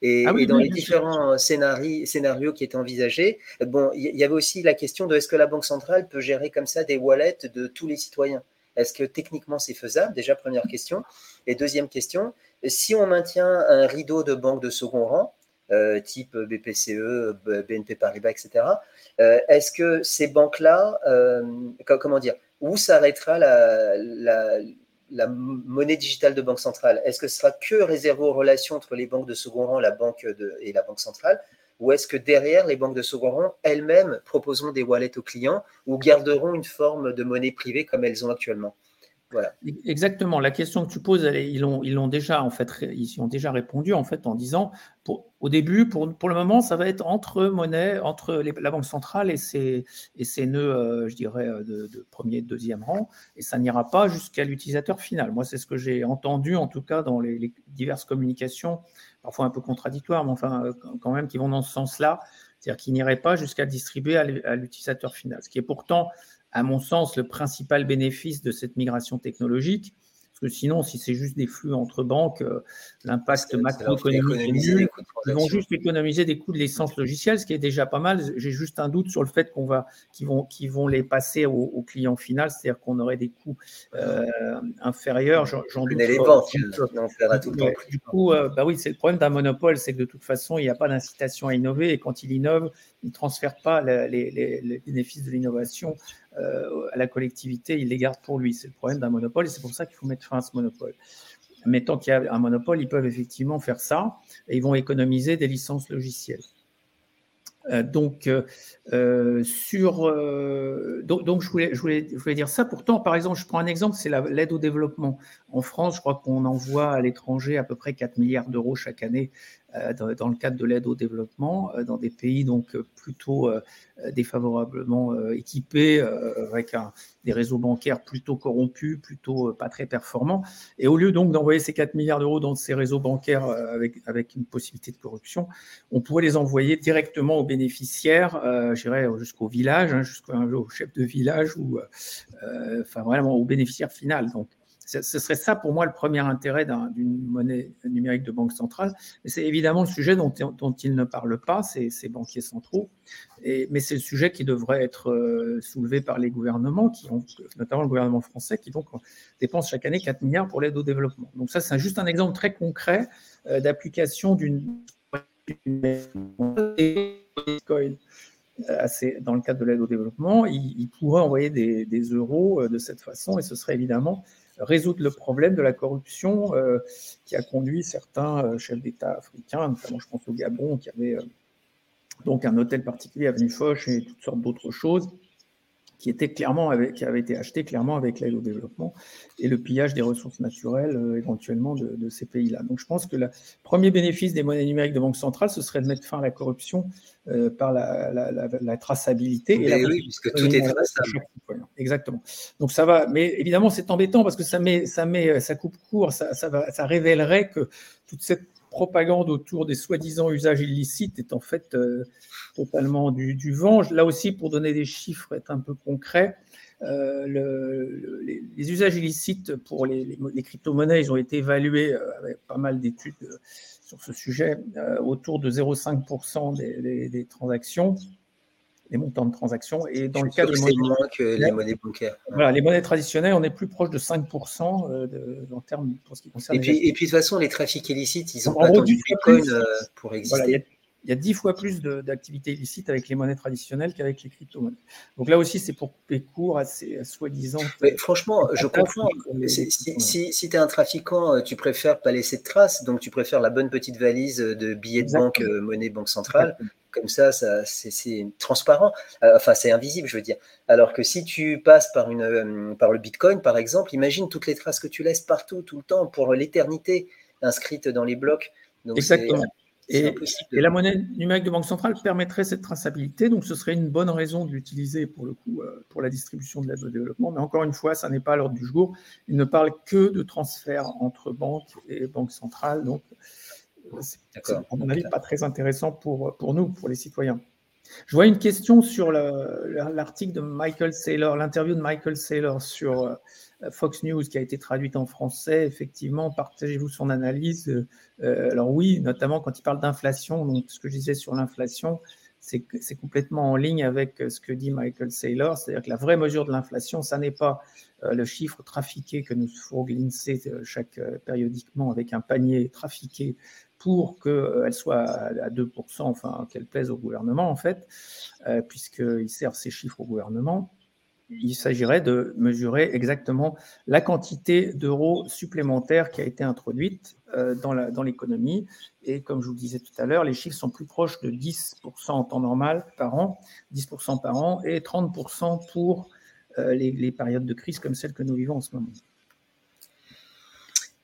Et, ah dans les différents scénarios, scénarios qui étaient envisagés, bon, il y, avait aussi la question de est-ce que la Banque centrale peut gérer comme ça des wallets de tous les citoyens? Est-ce que techniquement c'est faisable? Déjà, première question. Et deuxième question, si on maintient un rideau de banques de second rang, euh, type BPCE, BNP Paribas, etc., euh, est-ce que ces banques-là, euh, comment dire, où s'arrêtera la, monnaie digitale de banque centrale? Est-ce que ce sera que réservé aux relations entre les banques de second rang la banque et la banque centrale? Ou est-ce que derrière, les banques de second rang elles-mêmes proposeront des wallets aux clients ou garderont une forme de monnaie privée comme elles ont actuellement? Voilà. Exactement. La question que tu poses, ils l'ont déjà en fait, ils ont déjà répondu en fait en disant, au début, pour, pour le moment, ça va être entre monnaie, entre la banque centrale et ses, et ses nœuds, euh, je dirais, euh, de, de, premier et deuxième rang, et ça n'ira pas jusqu'à l'utilisateur final. Moi, c'est ce que j'ai entendu en tout cas dans les, diverses communications, parfois un peu contradictoires, mais enfin euh, quand même qui vont dans ce sens-là, c'est-à-dire qu'ils n'iraient pas jusqu'à distribuer à l'utilisateur final, ce qui est pourtant à mon sens, le principal bénéfice de cette migration technologique. Parce que sinon, si c'est juste des flux entre banques, euh, l'impact macroéconomique est nul. Ils vont juste économiser des coûts de l'essence logicielle, ce qui est déjà pas mal. J'ai juste un doute sur le fait qu'on va, qu'ils vont, qu'ils vont les passer au, client final, c'est-à-dire qu'on aurait des coûts euh, inférieurs. J'en doute. Les banques, temps. Du coup, euh, bah oui, c'est le problème d'un monopole, c'est que de toute façon, il n'y a pas d'incitation à innover, et quand il innove, il ne transfère pas les, les bénéfices de l'innovation euh, à la collectivité, il les garde pour lui. C'est le problème d'un monopole et c'est pour ça qu'il faut mettre fin à ce monopole. Mais tant qu'il y a un monopole, ils peuvent effectivement faire ça et ils vont économiser des licences logicielles. Euh, donc, euh, sur, donc, je, voulais, je, voulais, je, voulais, dire ça. Pourtant, par exemple, je prends un exemple, c'est l'aide au développement. En France, je crois qu'on envoie à l'étranger à peu près 4 milliards d'euros chaque année dans, le cadre de l'aide au développement euh, dans des pays donc euh, plutôt défavorablement équipés avec des réseaux bancaires plutôt corrompus, plutôt pas très performants. Et au lieu donc d'envoyer ces 4 milliards d'euros dans ces réseaux bancaires avec, une possibilité de corruption, on pourrait les envoyer directement aux bénéficiaires, j'irais jusqu'au village, hein, jusqu'au chef de village ou enfin vraiment au bénéficiaire final. Donc ce serait ça pour moi le premier intérêt d'une monnaie numérique de banque centrale. Mais c'est évidemment le sujet dont, ils ne parlent pas, ces, banquiers centraux. Mais c'est le sujet qui devrait être euh, soulevé par les gouvernements, qui ont, notamment le gouvernement français, qui donc dépense chaque année 4 milliards pour l'aide au développement. Donc ça, c'est juste un exemple très concret euh, d'application d'une euh, dans le cadre de l'aide au développement, ils, pourraient envoyer des, des, euros de cette façon et ce serait évidemment résoudre le problème de la corruption euh, qui a conduit certains euh, chefs d'État africains, notamment je pense au Gabon, qui avait euh, donc un hôtel particulier avenue Foch et toutes sortes d'autres choses qui était clairement avec, qui avait été acheté clairement avec l'aide au développement et le pillage des ressources naturelles éventuellement de, ces pays-là. Donc je pense que le premier bénéfice des monnaies numériques de banque centrale, ce serait de mettre fin à la corruption par la, la, traçabilité. et oui, puisque tout est traçable. Exactement. Donc ça va, mais évidemment c'est embêtant parce que ça met, ça met, ça coupe court, ça, ça, va, ça révélerait que toute cette propagande autour des soi-disant usages illicites est en fait euh, totalement du, du, vent. Là aussi, pour donner des chiffres, être un peu concret, euh, le, les, usages illicites pour les, crypto-monnaies, ont été évalués euh, avec pas mal d'études sur ce sujet, autour de 0,5% des, des transactions les montants de transactions. Et dans le cas des monnaies, que les monnaies bancaires. Voilà, les monnaies traditionnelles, on est plus proche de 5% euh, de, en termes pour ce qui concerne. Et puis, et puis de toute façon, les trafics illicites, ils ont pas attendu Bitcoin euh, pour exister il y a dix fois plus d'activités illicites avec les monnaies traditionnelles qu'avec les crypto-monnaies. Donc là aussi, c'est pour couper court à ces soi-disant. Franchement, je comprends. Si, si, si tu es un trafiquant, euh, tu préfères pas laisser de traces, donc tu préfères la bonne petite valise de billets de banque, euh, monnaie banque centrale. Comme ça, ça c'est transparent. Euh, enfin, c'est invisible, je veux dire. Alors que si tu passes par, une, par le Bitcoin, par exemple, imagine toutes les traces que tu laisses partout, tout le temps, pour l'éternité inscrites dans les blocs. Donc Exactement. Et, et, la monnaie numérique de banque centrale permettrait cette traçabilité, donc ce serait une bonne raison de l'utiliser pour le coup euh, pour la distribution de l'aide au développement. Mais encore une fois, ça n'est pas à l'ordre du jour. Il ne parle que de transfert entre banques et banques centrales, donc euh, c'est à mon avis pas très intéressant pour, pour nous, pour les citoyens. Je vois une question sur l'article de Michael Saylor, l'interview de Michael Saylor sur euh, Fox News qui a été traduite en français. Effectivement, partagez-vous son analyse. Euh, alors oui, notamment quand il parle d'inflation, donc ce que je disais sur l'inflation, c'est complètement en ligne avec ce que dit Michael Saylor, c'est-à-dire que la vraie mesure de l'inflation, ça n'est pas euh, le chiffre trafiqué que nous fourgue l'INSEE chaque périodiquement avec un panier trafiqué pour qu'elle soit à 2%, enfin qu'elle plaise au gouvernement en fait, euh, puisqu'il sert ces chiffres au gouvernement. Il s'agirait de mesurer exactement la quantité d'euros supplémentaires qui a été introduite euh, dans l'économie. Et comme je vous le disais tout à l'heure, les chiffres sont plus proches de 10% en temps normal par an, 10% par an, et 30% pour euh, les, les périodes de crise comme celle que nous vivons en ce moment.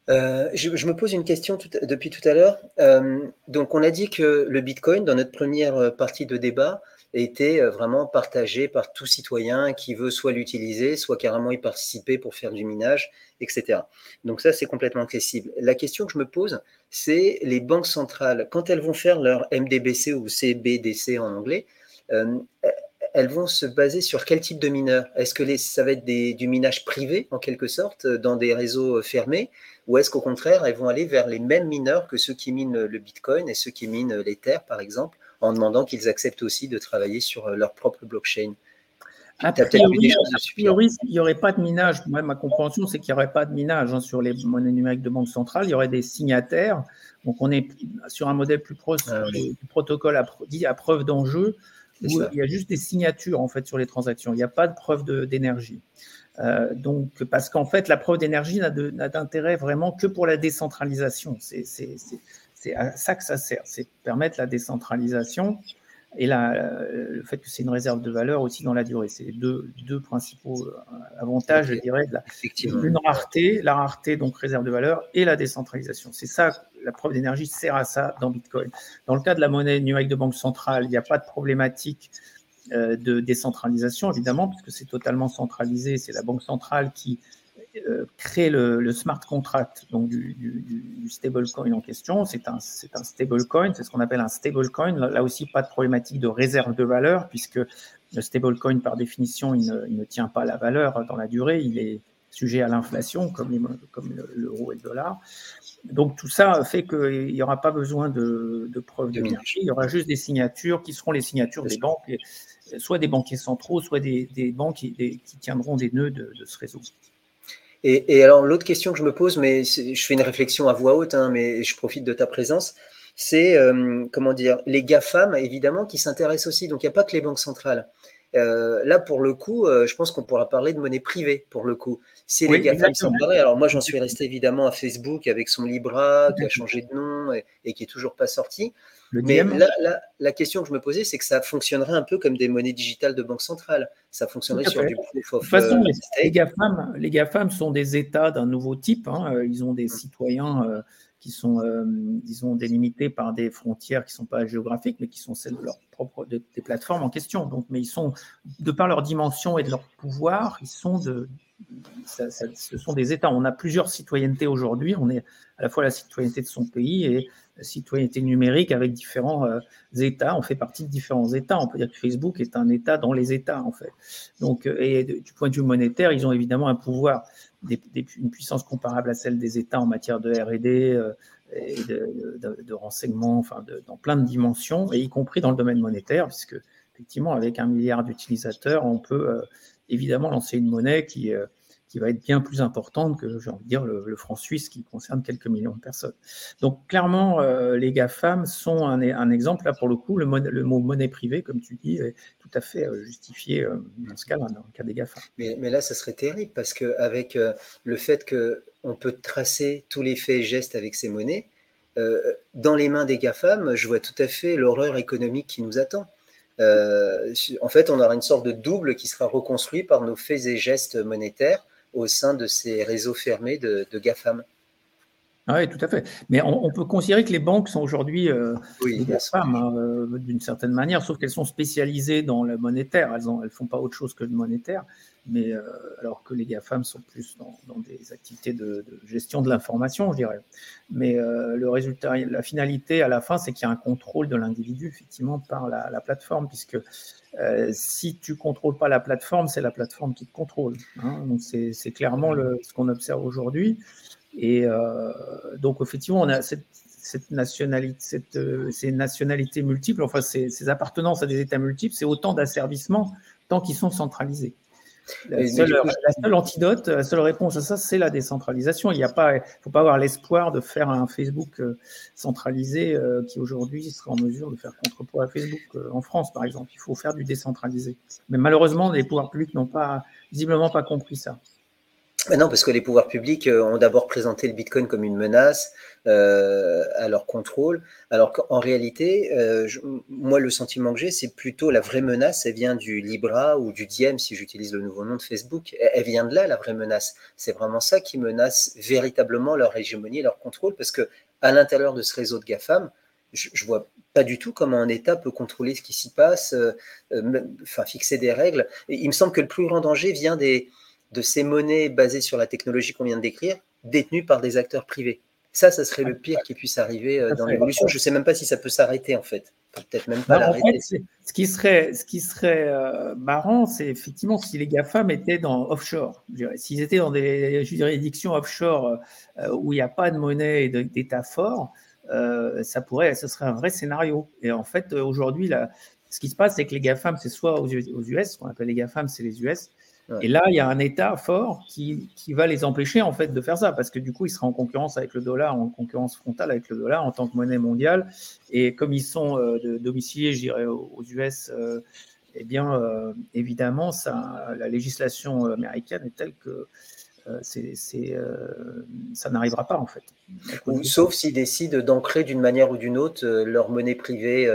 Euh, je, me pose une question depuis tout à l'heure. Euh, donc, on a dit que le Bitcoin, dans notre première euh, partie de débat, était vraiment partagé par tout citoyen qui veut soit l'utiliser, soit carrément y participer pour faire du minage, etc. Donc ça, c'est complètement accessible. La question que je me pose, c'est les banques centrales, quand elles vont faire leur MDBC ou CBDC en anglais, elles vont se baser sur quel type de mineurs? Est-ce que les, ça va être du minage privé, en quelque sorte, dans des réseaux fermés? Ou est-ce qu'au contraire, elles vont aller vers les mêmes mineurs que ceux qui minent le Bitcoin et ceux qui minent l'Ether, par exemple, en demandant qu'ils acceptent aussi de travailler sur leur propre blockchain? A priori, il n'y aurait pas de minage. Moi, ma compréhension, c'est qu'il n'y aurait pas de minage hein, sur les monnaies numériques de banque centrale. Il y aurait des signataires. Donc, on est sur un modèle plus proche ah du protocole à, dit à preuve d'enjeu il y a juste des signatures en fait sur les transactions. Il n'y a pas de preuve d'énergie. Euh, donc, parce qu'en fait, la preuve d'énergie n'a d'intérêt vraiment que pour la décentralisation. C'est à ça que ça sert, c'est permettre la décentralisation et le fait que c'est une réserve de valeur aussi dans la durée. C'est les deux, deux principaux euh, avantages, je dirais, de la, une rareté, la rareté, donc réserve de valeur, et la décentralisation. C'est ça, la preuve d'énergie sert à ça dans Bitcoin. Dans le cas de la monnaie numérique de banque centrale, il n'y a pas de problématique euh, de décentralisation, évidemment, puisque c'est totalement centralisé. C'est la banque centrale qui euh, créer le, smart contract donc du, du, stablecoin en question. C'est un, c'est un stablecoin, c'est ce qu'on appelle un stablecoin. Là, aussi, pas de problématique de réserve de valeur, puisque le stablecoin, par définition, il ne, il ne, tient pas la valeur dans la durée. Il est sujet à l'inflation, comme, les, comme l'euro et le dollar. Donc tout ça fait qu'il n'y aura pas besoin de, de preuves d'énergie, il y aura juste des signatures qui seront les signatures des banques, soit des banquiers centraux, soit des, des banques qui, qui, tiendront des nœuds de, de ce réseau. Et, alors, l'autre question que je me pose, mais je fais une réflexion à voix haute, hein, mais je profite de ta présence, c'est, euh, comment dire, les GAFAM, évidemment, qui s'intéressent aussi. Donc, il n'y a pas que les banques centrales. Euh, là, pour le coup, euh, je pense qu'on pourra parler de monnaie privée, pour le coup. Si les GAFAM sont pareils, alors moi, j'en suis resté évidemment à Facebook avec son Libra, qui a changé de nom et qui est toujours pas sorti. Mais là, la question que je me posais, c'est que ça fonctionnerait un peu comme des monnaies digitales de banque centrale. Ça fonctionnerait sur du proof of De toute façon, les, GAFAM, les GAFAM sont des États d'un nouveau type. Hein. Euh, ils ont des citoyens euh, qui sont, euh, délimités par des frontières qui ne sont pas géographiques, mais qui sont celles de leur propre des plateformes en question. Mais ils sont, de par leur dimension et de leur pouvoir, ils sont de, ce sont des États. On a plusieurs citoyennetés aujourd'hui. On est à la fois la citoyenneté de son pays et la citoyenneté numérique avec différents euh, États. On fait partie de différents États. On peut dire que Facebook est un État dans les États, en fait. Donc, euh, et du point de vue monétaire, ils ont évidemment un pouvoir, une puissance comparable à celle des États en matière de R&D euh, et de, renseignement, enfin, dans plein de dimensions, et y compris dans le domaine monétaire, puisque effectivement, avec un milliard d'utilisateurs, on peut évidemment lancer une monnaie qui qui va être bien plus importante que, j'ai envie de dire, le, franc suisse qui concerne quelques millions de personnes. Donc, clairement, euh, les GAFAM sont un, exemple. Là, pour le coup, le, mot monnaie privée, comme tu dis, est tout à fait euh, justifié euh, dans ce cas-là, dans le cas des GAFAM. Mais, là, ça serait terrible parce qu'avec le fait qu'on peut tracer tous les faits et gestes avec ces monnaies, dans les mains des GAFAM, je vois tout à fait l'horreur économique qui nous attend. En fait, on aura une sorte de double qui sera reconstruit par nos faits et gestes monétaires au sein de ces réseaux fermés de, GAFAM. Ah oui, tout à fait. Mais on, peut considérer que les banques sont aujourd'hui euh, des femmes, hein, euh, d'une certaine manière, sauf qu'elles sont spécialisées dans le monétaire. Elles ne elles font pas autre chose que le monétaire, mais euh, alors que les GAFAM sont plus dans, des activités de, gestion de l'information, je dirais. Mais le résultat, la finalité à la fin, c'est qu'il y a un contrôle de l'individu, effectivement, par la, plateforme, puisque si tu contrôles pas la plateforme, c'est la plateforme qui te contrôle. Hein. Donc c'est clairement le, ce qu'on observe aujourd'hui. Et euh, donc, effectivement, on a cette, nationalité, cette, euh, ces nationalités multiples, enfin, ces, appartenances à des États multiples, c'est autant d'asservissements tant qu'ils sont centralisés. La seule, antidote, la seule réponse à ça, c'est la décentralisation. Il ne faut pas avoir l'espoir de faire un Facebook euh, centralisé qui aujourd'hui sera en mesure de faire contrepoids à Facebook en France, par exemple. Il faut faire du décentralisé. Mais malheureusement, les pouvoirs publics n'ont pas visiblement pas compris ça. Non, parce que les pouvoirs publics euh, ont d'abord présenté le Bitcoin comme une menace euh, à leur contrôle, alors qu'en réalité, euh, moi, le sentiment que j'ai, c'est plutôt la vraie menace, elle vient du Libra ou du Diem, si j'utilise le nouveau nom de Facebook. Elle, vient de là, la vraie menace. C'est vraiment ça qui menace véritablement leur hégémonie, leur contrôle, parce que à l'intérieur de ce réseau de GAFAM, je, ne vois pas du tout comment un État peut contrôler ce qui s'y passe, enfin fixer des règles. Il me semble que le plus grand danger vient des de ces monnaies basées sur la technologie qu'on vient de décrire, détenues par des acteurs privés. Ça, ça serait le pire qui puisse arriver euh, dans l'évolution. Je ne sais même pas si ça peut s'arrêter en fait. Peut-être même pas l'arrêter. ce qui serait, ce qui serait euh, marrant, c'est effectivement si les GAFAM étaient dans offshore. S'ils étaient dans des juridictions offshore euh, où il n'y a pas de monnaie et d'État fort, ça pourrait, ce serait un vrai scénario. Et en fait, aujourd'hui, ce qui se passe, c'est que les GAFAM, c'est soit aux US, ce qu'on appelle les GAFAM, c'est les US, et là, il y a un État fort qui, qui, va les empêcher en fait de faire ça, parce que du coup, ils seraient en concurrence avec le dollar, en concurrence frontale avec le dollar en tant que monnaie mondiale. Et comme ils sont euh, domiciliés, je dirais, aux US, euh, eh bien, euh, évidemment, ça, la législation américaine est telle que c'est, ça n'arrivera pas en fait. sauf s'ils décident d'ancrer d'une manière ou d'une autre leur monnaie privée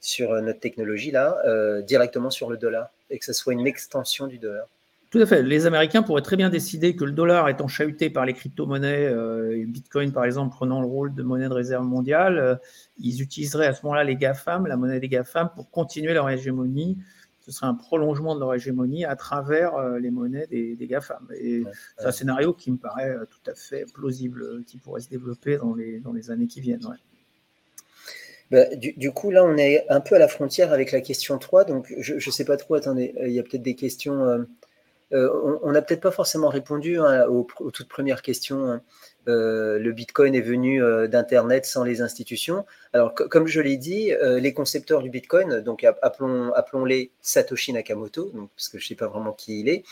sur notre technologie là, directement sur le dollar, et que ce soit une extension du dollar. Tout à fait. Les Américains pourraient très bien décider que le dollar étant chahuté par les crypto-monnaies, euh, Bitcoin par exemple prenant le rôle de monnaie de réserve mondiale, euh, ils utiliseraient à ce moment-là les GAFAM, la monnaie des GAFAM, pour continuer leur hégémonie. Ce serait un prolongement de leur hégémonie à travers euh, les monnaies des, GAFAM. Et c'est un scénario qui me paraît tout à fait plausible, qui pourrait se développer dans les, dans les années qui viennent. Bah, du, coup, là, on est un peu à la frontière avec la question 3. Donc, je ne sais pas trop, attendez, il y a peut-être des questions. Euh, on n'a peut-être pas forcément répondu hein, aux, toutes premières questions. Hein. Euh, le Bitcoin est venu euh, d'Internet sans les institutions. Alors, comme je l'ai dit, les concepteurs du Bitcoin, donc appelons, appelons-les Satoshi Nakamoto, parce que je ne sais pas vraiment qui il est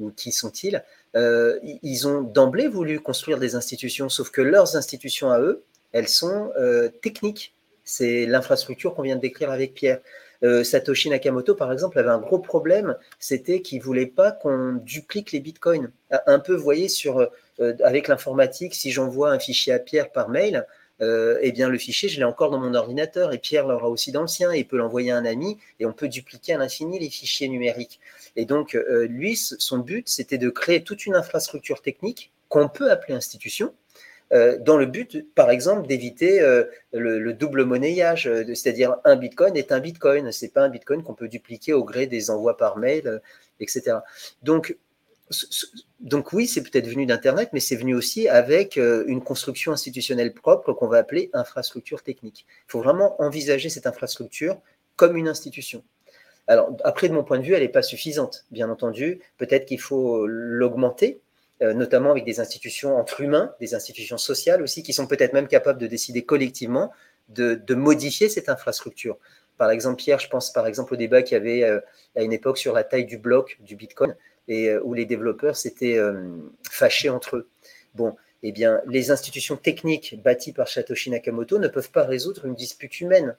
ou qui sont-ils, ils ont d'emblée voulu construire des institutions, sauf que leurs institutions à eux, elles sont techniques. C'est l'infrastructure qu'on vient de décrire avec Pierre. Euh, Satoshi Nakamoto, par exemple, avait un gros problème, c'était qu'il voulait pas qu'on duplique les bitcoins. Un peu, vous voyez, sur, euh, avec l'informatique, si j'envoie un fichier à Pierre par mail, euh, eh bien, le fichier, je l'ai encore dans mon ordinateur et Pierre l'aura aussi dans le sien et il peut l'envoyer à un ami et on peut dupliquer à l'infini les fichiers numériques. Et donc, lui, son but, c'était de créer toute une infrastructure technique qu'on peut appeler institution, euh, dans le but, par exemple, d'éviter euh, le, double monnayage, euh, c'est-à-dire un bitcoin est un bitcoin, c'est pas un bitcoin qu'on peut dupliquer au gré des envois par mail, etc. Donc, donc oui, c'est peut-être venu d'Internet, mais c'est venu aussi avec une construction institutionnelle propre qu'on va appeler infrastructure technique. Il faut vraiment envisager cette infrastructure comme une institution. Alors, après, de mon point de vue, elle n'est pas suffisante, bien entendu. Peut-être qu'il faut l'augmenter, notamment avec des institutions entre humains, des institutions sociales aussi, qui sont peut-être même capables de décider collectivement de, modifier cette infrastructure. Par exemple, Pierre, je pense par exemple au débat qu'il y avait euh, à une époque sur la taille du bloc du Bitcoin, et euh, où les développeurs s'étaient fâchés entre eux. Bon, eh bien, les institutions techniques bâties par Satoshi Nakamoto ne peuvent pas résoudre une dispute humaine.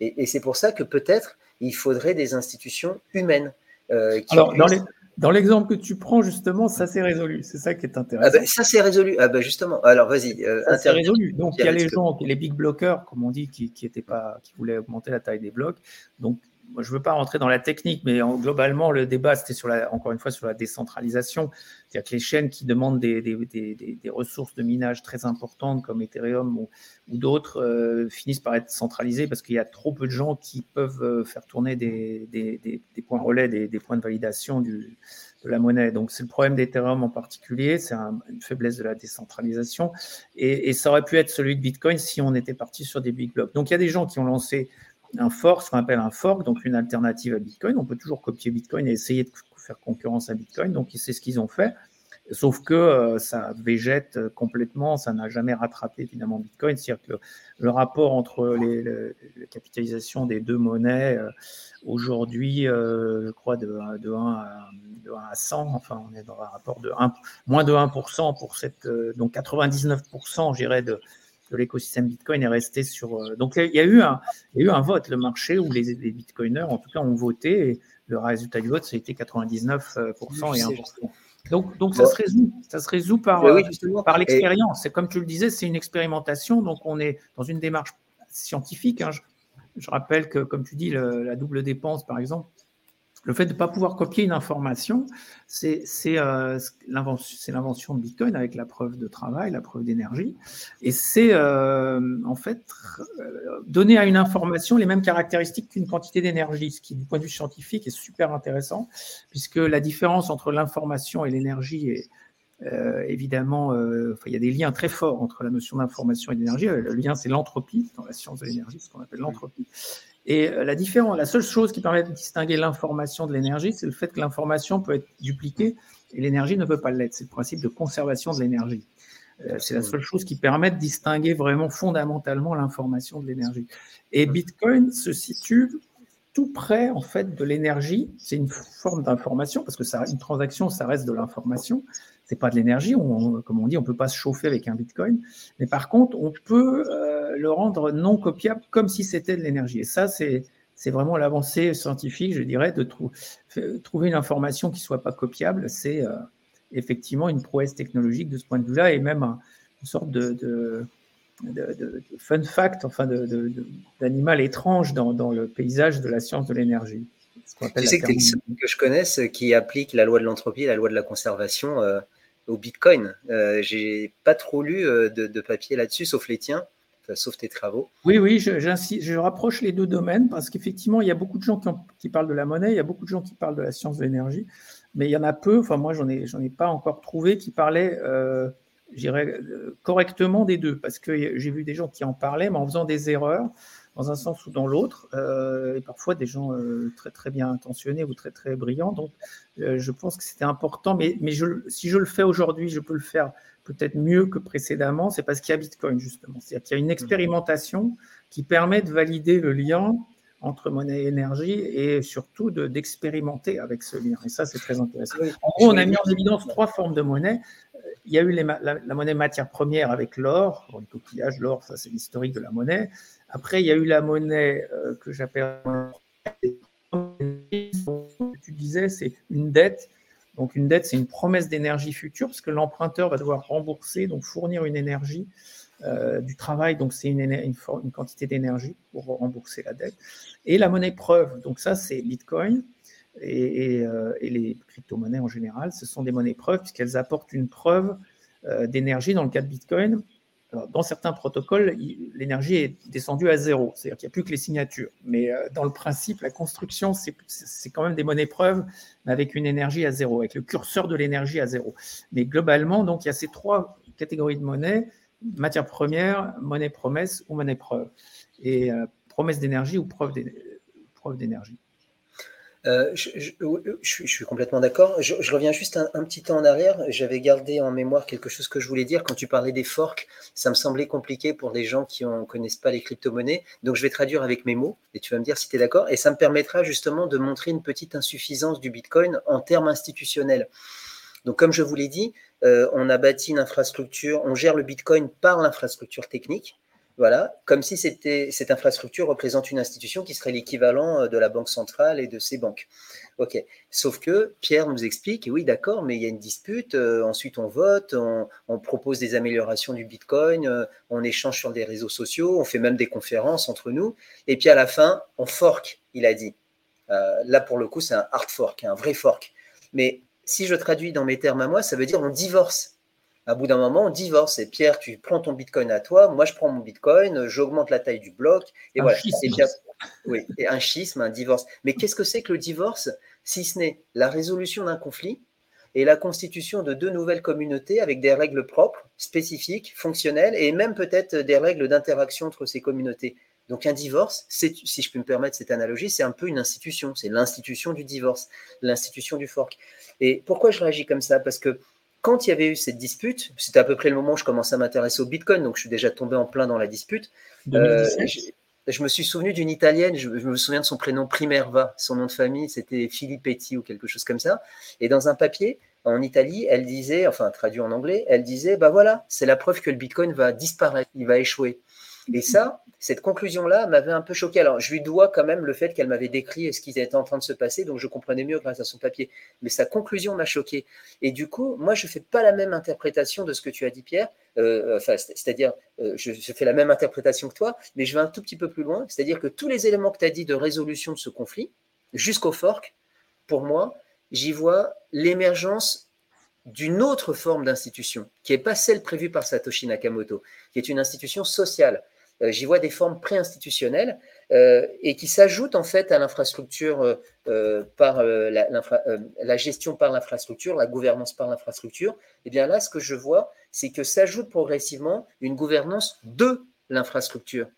Et, c'est pour ça que peut-être il faudrait des institutions humaines. Alors, dans les, dans l'exemple que tu prends, justement, ça s'est résolu. C'est ça qui est intéressant. Ah ben, ça s'est résolu. Ah ben justement. Alors vas-y. Euh, ça s'est résolu. Donc il y a les gens, les big blockers, comme on dit, qui, qui pas, qui voulaient augmenter la taille des blocs. Donc je ne veux pas rentrer dans la technique, mais globalement, le débat, c'était encore une fois sur la décentralisation. C'est-à-dire que les chaînes qui demandent des, ressources de minage très importantes, comme Ethereum ou, d'autres, euh, finissent par être centralisées parce qu'il y a trop peu de gens qui peuvent euh, faire tourner des, points relais, des, points de validation de la monnaie. Donc, c'est le problème d'Ethereum en particulier, c'est une faiblesse de la décentralisation. Et, et, ça aurait pu être celui de Bitcoin si on était parti sur des big blocks. Donc, il y a des gens qui ont lancé un fork, ce qu'on appelle un fork, donc une alternative à Bitcoin. On peut toujours copier Bitcoin et essayer de faire concurrence à Bitcoin. Donc, c'est ce qu'ils ont fait. Sauf que euh, ça végète complètement, ça n'a jamais rattrapé finalement Bitcoin. C'est-à-dire que le, rapport entre les, la capitalisation des deux monnaies, euh, aujourd'hui, euh, je crois, de, de, 1 à, de 1 à 100, enfin, on est dans un rapport de 1, moins de 1% pour cette. donc 99%, je dirais, de, de l'écosystème Bitcoin est resté sur. Euh, donc il y, a eu un, il y a eu un vote, le marché où les, Bitcoiners, en tout cas, ont voté et le résultat du vote, ça a été 99% et 1%. Donc, donc ça, se résout, ça se résout par, euh, par l'expérience. C'est comme tu le disais, c'est une expérimentation, donc on est dans une démarche scientifique. Hein. Je, rappelle que, comme tu dis, la double dépense, par exemple, le fait de ne pas pouvoir copier une information, c'est euh, l'invention de Bitcoin avec la preuve de travail, la preuve d'énergie. Et c'est euh, en fait euh, donner à une information les mêmes caractéristiques qu'une quantité d'énergie, ce qui, du point de vue scientifique, est super intéressant, puisque la différence entre l'information et l'énergie est, évidemment, il y a des liens très forts entre la notion d'information et d'énergie. Le lien, c'est l'entropie, dans la science de l'énergie, ce qu'on appelle l'entropie. Et euh, la différence, la seule chose qui permet de distinguer l'information de l'énergie, c'est le fait que l'information peut être dupliquée et l'énergie ne peut pas l'être. C'est le principe de conservation de l'énergie. c'est la seule chose qui permet de distinguer vraiment fondamentalement l'information de l'énergie. Et Bitcoin se situe tout près en fait de l'énergie. C'est une forme d'information parce que ça, une transaction, ça reste de l'information c'est pas de l'énergie, comme on dit, on peut pas se chauffer avec un Bitcoin, mais par contre, on peut euh, le rendre non copiable comme si c'était de l'énergie. Et ça, c'est c'est vraiment l'avancée scientifique, je dirais, de trouver une information qui soit pas copiable. C'est euh, effectivement une prouesse technologique de ce point de vue-là, et même une sorte de, de, fun fact, enfin d'animal étrange dans, dans, le paysage de la science de l'énergie. Tu sais que tu es que je connaisse qui applique la loi de l'entropie la loi de la conservation euh, au Bitcoin. Euh, j'ai pas trop lu euh, de, papier là-dessus, sauf les tiens, sauf tes travaux. Oui, oui, je, je rapproche les deux domaines parce qu'effectivement, il y a beaucoup de gens qui, parlent de la monnaie, il y a beaucoup de gens qui parlent de la science de l'énergie, mais il y en a peu, enfin moi, j'en ai, j'en ai pas encore trouvé qui parlaient, euh, j'irais, correctement des deux parce que j'ai vu des gens qui en parlaient, mais en faisant des erreurs dans un sens ou dans l'autre, euh, et parfois des gens euh, très très bien intentionnés ou très très brillants. Donc, euh, je pense que c'était important. Mais, mais si je le fais aujourd'hui, je peux le faire peut-être mieux que précédemment. C'est parce qu'il y a Bitcoin justement. C'est-à-dire qu'il y a une expérimentation qui permet de valider le lien entre monnaie et énergie et surtout d'expérimenter avec ce lien. Et ça, c'est très intéressant. En gros, on a mis en évidence trois formes de monnaie. Il y a eu la, la, monnaie matière première avec l'or, le coquillage, l'or, ça c'est l'historique de la monnaie. Après, il y a eu la monnaie euh, que j'appelle. Tu disais, c'est une dette. Donc, une dette, c'est une promesse d'énergie future, parce que l'emprunteur va devoir rembourser, donc fournir une énergie euh, du travail, donc c'est une, quantité d'énergie pour rembourser la dette. Et la monnaie preuve, donc ça, c'est Bitcoin. Et, euh, et les crypto-monnaies en général, ce sont des monnaies preuves, puisqu'elles apportent une preuve d'énergie. Dans le cas de Bitcoin, dans certains protocoles, l'énergie est descendue à zéro, c'est-à-dire qu'il n'y a plus que les signatures. Mais euh, dans le principe, la construction, c'est quand même des monnaies preuves, mais avec une énergie à zéro, avec le curseur de l'énergie à zéro. Mais globalement, donc, il y a ces trois catégories de monnaie matière première, monnaie promesse ou monnaie preuve. Et euh, promesse d'énergie ou preuve d'énergie. Euh, je, suis complètement d'accord. Je, reviens juste un, petit temps en arrière. J'avais gardé en mémoire quelque chose que je voulais dire. Quand tu parlais des forks, ça me semblait compliqué pour les gens qui ne connaissent pas les crypto-monnaies. Donc, je vais traduire avec mes mots et tu vas me dire si tu es d'accord. Et ça me permettra justement de montrer une petite insuffisance du Bitcoin en termes institutionnels. Donc, comme je vous l'ai dit, euh, on a bâti une infrastructure, on gère le Bitcoin par l'infrastructure technique. Voilà, comme si cette infrastructure représente une institution qui serait l'équivalent euh, de la Banque centrale et de ses banques. OK. Sauf que Pierre nous explique, oui, d'accord, mais il y a une dispute, euh, ensuite on vote, on, propose des améliorations du Bitcoin, euh, on échange sur des réseaux sociaux, on fait même des conférences entre nous, et puis à la fin, on fork, il a dit. là, pour le coup, c'est un hard fork, un vrai fork. Mais si je traduis dans mes termes à moi, ça veut dire on divorce. À bout d'un moment, on divorce. Et Pierre, tu prends ton bitcoin à toi, moi je prends mon bitcoin, j'augmente la taille du bloc, et voilà. Et [LAUGHS] oui, et un schisme, un divorce. Mais qu'est-ce que c'est que le divorce? Si ce n'est la résolution d'un conflit et la constitution de deux nouvelles communautés avec des règles propres, spécifiques, fonctionnelles, et même peut-être des règles d'interaction entre ces communautés. Donc un divorce, si je peux me permettre cette analogie, c'est un peu une institution, c'est l'institution du divorce, l'institution du fork. Et pourquoi je réagis comme ça? Parce que quand il y avait eu cette dispute, c'était à peu près le moment où je commençais à m'intéresser au Bitcoin, donc je suis déjà tombé en plein dans la dispute. Euh, je, me suis souvenu d'une italienne, je, me souviens de son prénom Primerva, son nom de famille c'était Filippetti ou quelque chose comme ça. Et dans un papier en Italie, elle disait, enfin traduit en anglais, elle disait, bah voilà, c'est la preuve que le Bitcoin va disparaître, il va échouer. Et ça, cette conclusion-là m'avait un peu choqué. Alors, je lui dois quand même le fait qu'elle m'avait décrit ce qui était en train de se passer, donc je comprenais mieux grâce à son papier. Mais sa conclusion m'a choqué. Et du coup, moi, je ne fais pas la même interprétation de ce que tu as dit, Pierre. Euh, enfin, c'est-à-dire, euh, je, je, fais la même interprétation que toi, mais je vais un tout petit peu plus loin. C'est-à-dire que tous les éléments que tu as dit de résolution de ce conflit, jusqu'au fork, pour moi, j'y vois l'émergence d'une autre forme d'institution, qui n'est pas celle prévue par Satoshi Nakamoto, qui est une institution sociale. Euh, j'y vois des formes pré-institutionnelles euh, et qui s'ajoutent en fait à l'infrastructure euh, par la, gestion par l'infrastructure, la gouvernance par l'infrastructure. Et eh bien là, ce que je vois, c'est que s'ajoute progressivement une gouvernance de l'infrastructure.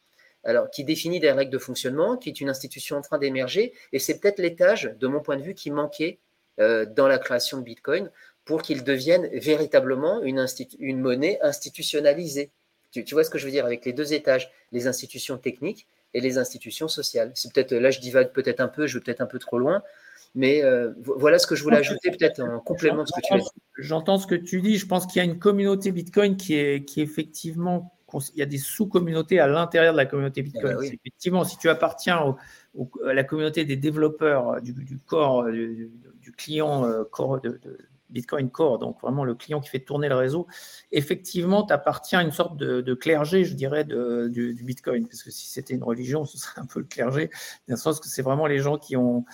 Alors, qui définit des règles de fonctionnement, qui est une institution en train d'émerger, et c'est peut-être l'étage, de mon point de vue, qui manquait dans la création de Bitcoin pour qu'il devienne véritablement une monnaie institutionnalisée. Tu, vois ce que je veux dire avec les deux étages, les institutions techniques et les institutions sociales. C'est peut-être là je divague peut-être un peu, je vais peut-être un peu trop loin, mais euh, voilà ce que je voulais ajouter peut-être en complément de ce que tu as dit. J'entends ce que tu dis. Je pense qu'il y a une communauté Bitcoin qui est, qui effectivement il y a des sous-communautés à l'intérieur de la communauté Bitcoin. Eh ben effectivement, si tu appartiens à la communauté des développeurs du, corps, du, client euh, corps de, Bitcoin Core, donc vraiment le client qui fait tourner le réseau, effectivement, tu appartiens à une sorte de, clergé, je dirais, du, Bitcoin. Parce que si c'était une religion, ce serait un peu le clergé, dans le sens que c'est vraiment les gens qui ont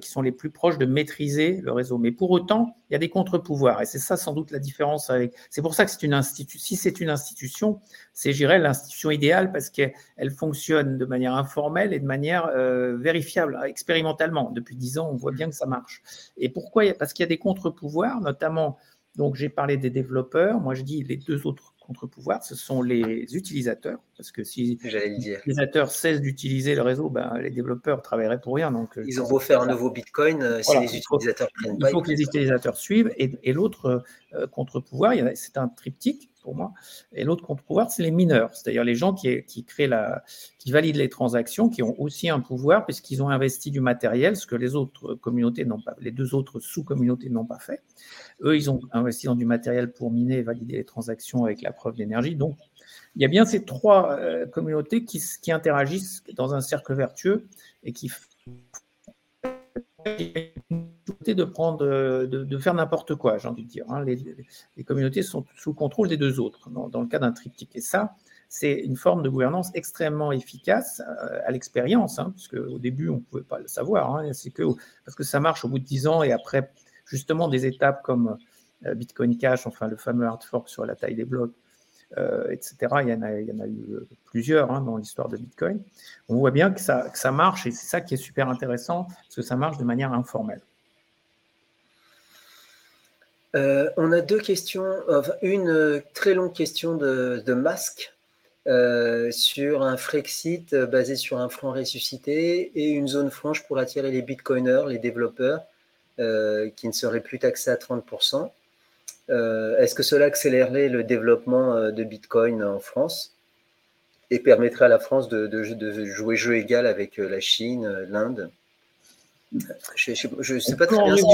qui, sont les plus proches de maîtriser le réseau. Mais pour autant, il y a des contre-pouvoirs. Et c'est ça sans doute la différence. C'est pour ça que c'est une institution. Si c'est une institution, c'est, je l'institution idéale parce qu'elle fonctionne de manière informelle et de manière euh, vérifiable, expérimentalement. Depuis dix ans, on voit bien que ça marche. Et pourquoi Parce qu'il y a des contre-pouvoirs, notamment. Donc, j'ai parlé des développeurs. Moi, je dis les deux autres contre-pouvoir, ce sont les utilisateurs. Parce que si les utilisateurs cessent d'utiliser le réseau, ben, les développeurs travailleraient pour rien. Donc, euh, Ils ont beau faire un nouveau Bitcoin, euh, si les utilisateurs prennent pas. Il faut que les utilisateurs suivent. Et, l'autre euh, contre-pouvoir, c'est un triptyque pour moi. Et l'autre contre-pouvoir, c'est les mineurs, c'est-à-dire les gens qui, qui, créent la, qui valident les transactions, qui ont aussi un pouvoir puisqu'ils ont investi du matériel, ce que les autres communautés n'ont pas, les deux autres sous-communautés n'ont pas fait. Eux, ils ont investi dans du matériel pour miner et valider les transactions avec la preuve d'énergie. Donc, il y a bien ces trois euh, communautés qui, interagissent dans un cercle vertueux et qui de prendre, de, faire n'importe quoi, j'ai envie de dire. Hein. Les, communautés sont sous contrôle des deux autres dans, le cas d'un triptyque. Et ça, c'est une forme de gouvernance extrêmement efficace euh, à l'expérience, hein, parce qu'au début, on ne pouvait pas le savoir. Hein. c'est que parce que ça marche au bout de 10 ans et après, justement, des étapes comme euh, Bitcoin Cash, enfin le fameux hard fork sur la taille des blocs, euh, etc. Il y, en a, il y en a eu euh, plusieurs hein, dans l'histoire de Bitcoin. On voit bien que ça, que ça marche et c'est ça qui est super intéressant, parce que ça marche de manière informelle. Euh, on a deux questions, une très longue question de, de Masque sur un Frexit basé sur un franc ressuscité et une zone franche pour attirer les bitcoiners, les développeurs, qui ne seraient plus taxés à 30%. Euh, est-ce que cela accélérerait le développement euh, de Bitcoin en France et permettrait à la France de, jouer jeu égal avec euh, la Chine, l'Inde? Je ne sais pas très bien si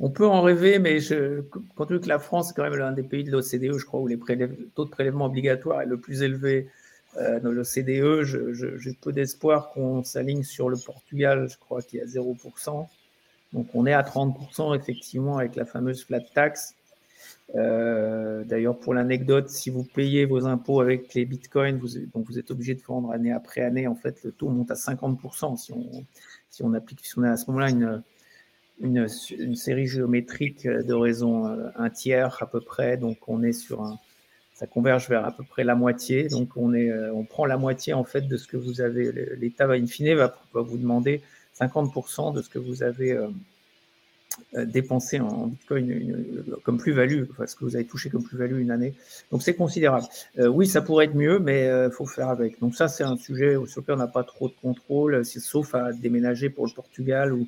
On peut en rêver, mais je, compte tenu que la France est quand même l'un des pays de l'OCDE, je crois, où les taux de prélèvement obligatoire est le plus élevé dans l'OCDE, j'ai peu d'espoir qu'on s'aligne sur le Portugal, je crois, qui est à 0%. Donc on est à 30% effectivement avec la fameuse flat tax. Euh, d'ailleurs, pour l'anecdote, si vous payez vos impôts avec les bitcoins, vous, donc vous êtes obligé de vendre année après année. En fait, le taux monte à 50% si on, applique, si on a à ce moment-là une, série géométrique de raison un tiers à peu près, donc on est sur un, ça converge vers à peu près la moitié. Donc on, est, on prend la moitié en fait de ce que vous avez. L'État va in fine va vous demander 50% de ce que vous avez euh, dépenser en Bitcoin comme plus-value, enfin, ce que vous avez touché comme plus-value une année. Donc c'est considérable. Euh, oui, ça pourrait être mieux, mais il euh, faut faire avec. Donc ça, c'est un sujet sur lequel on n'a pas trop de contrôle, sauf à déménager pour le Portugal ou,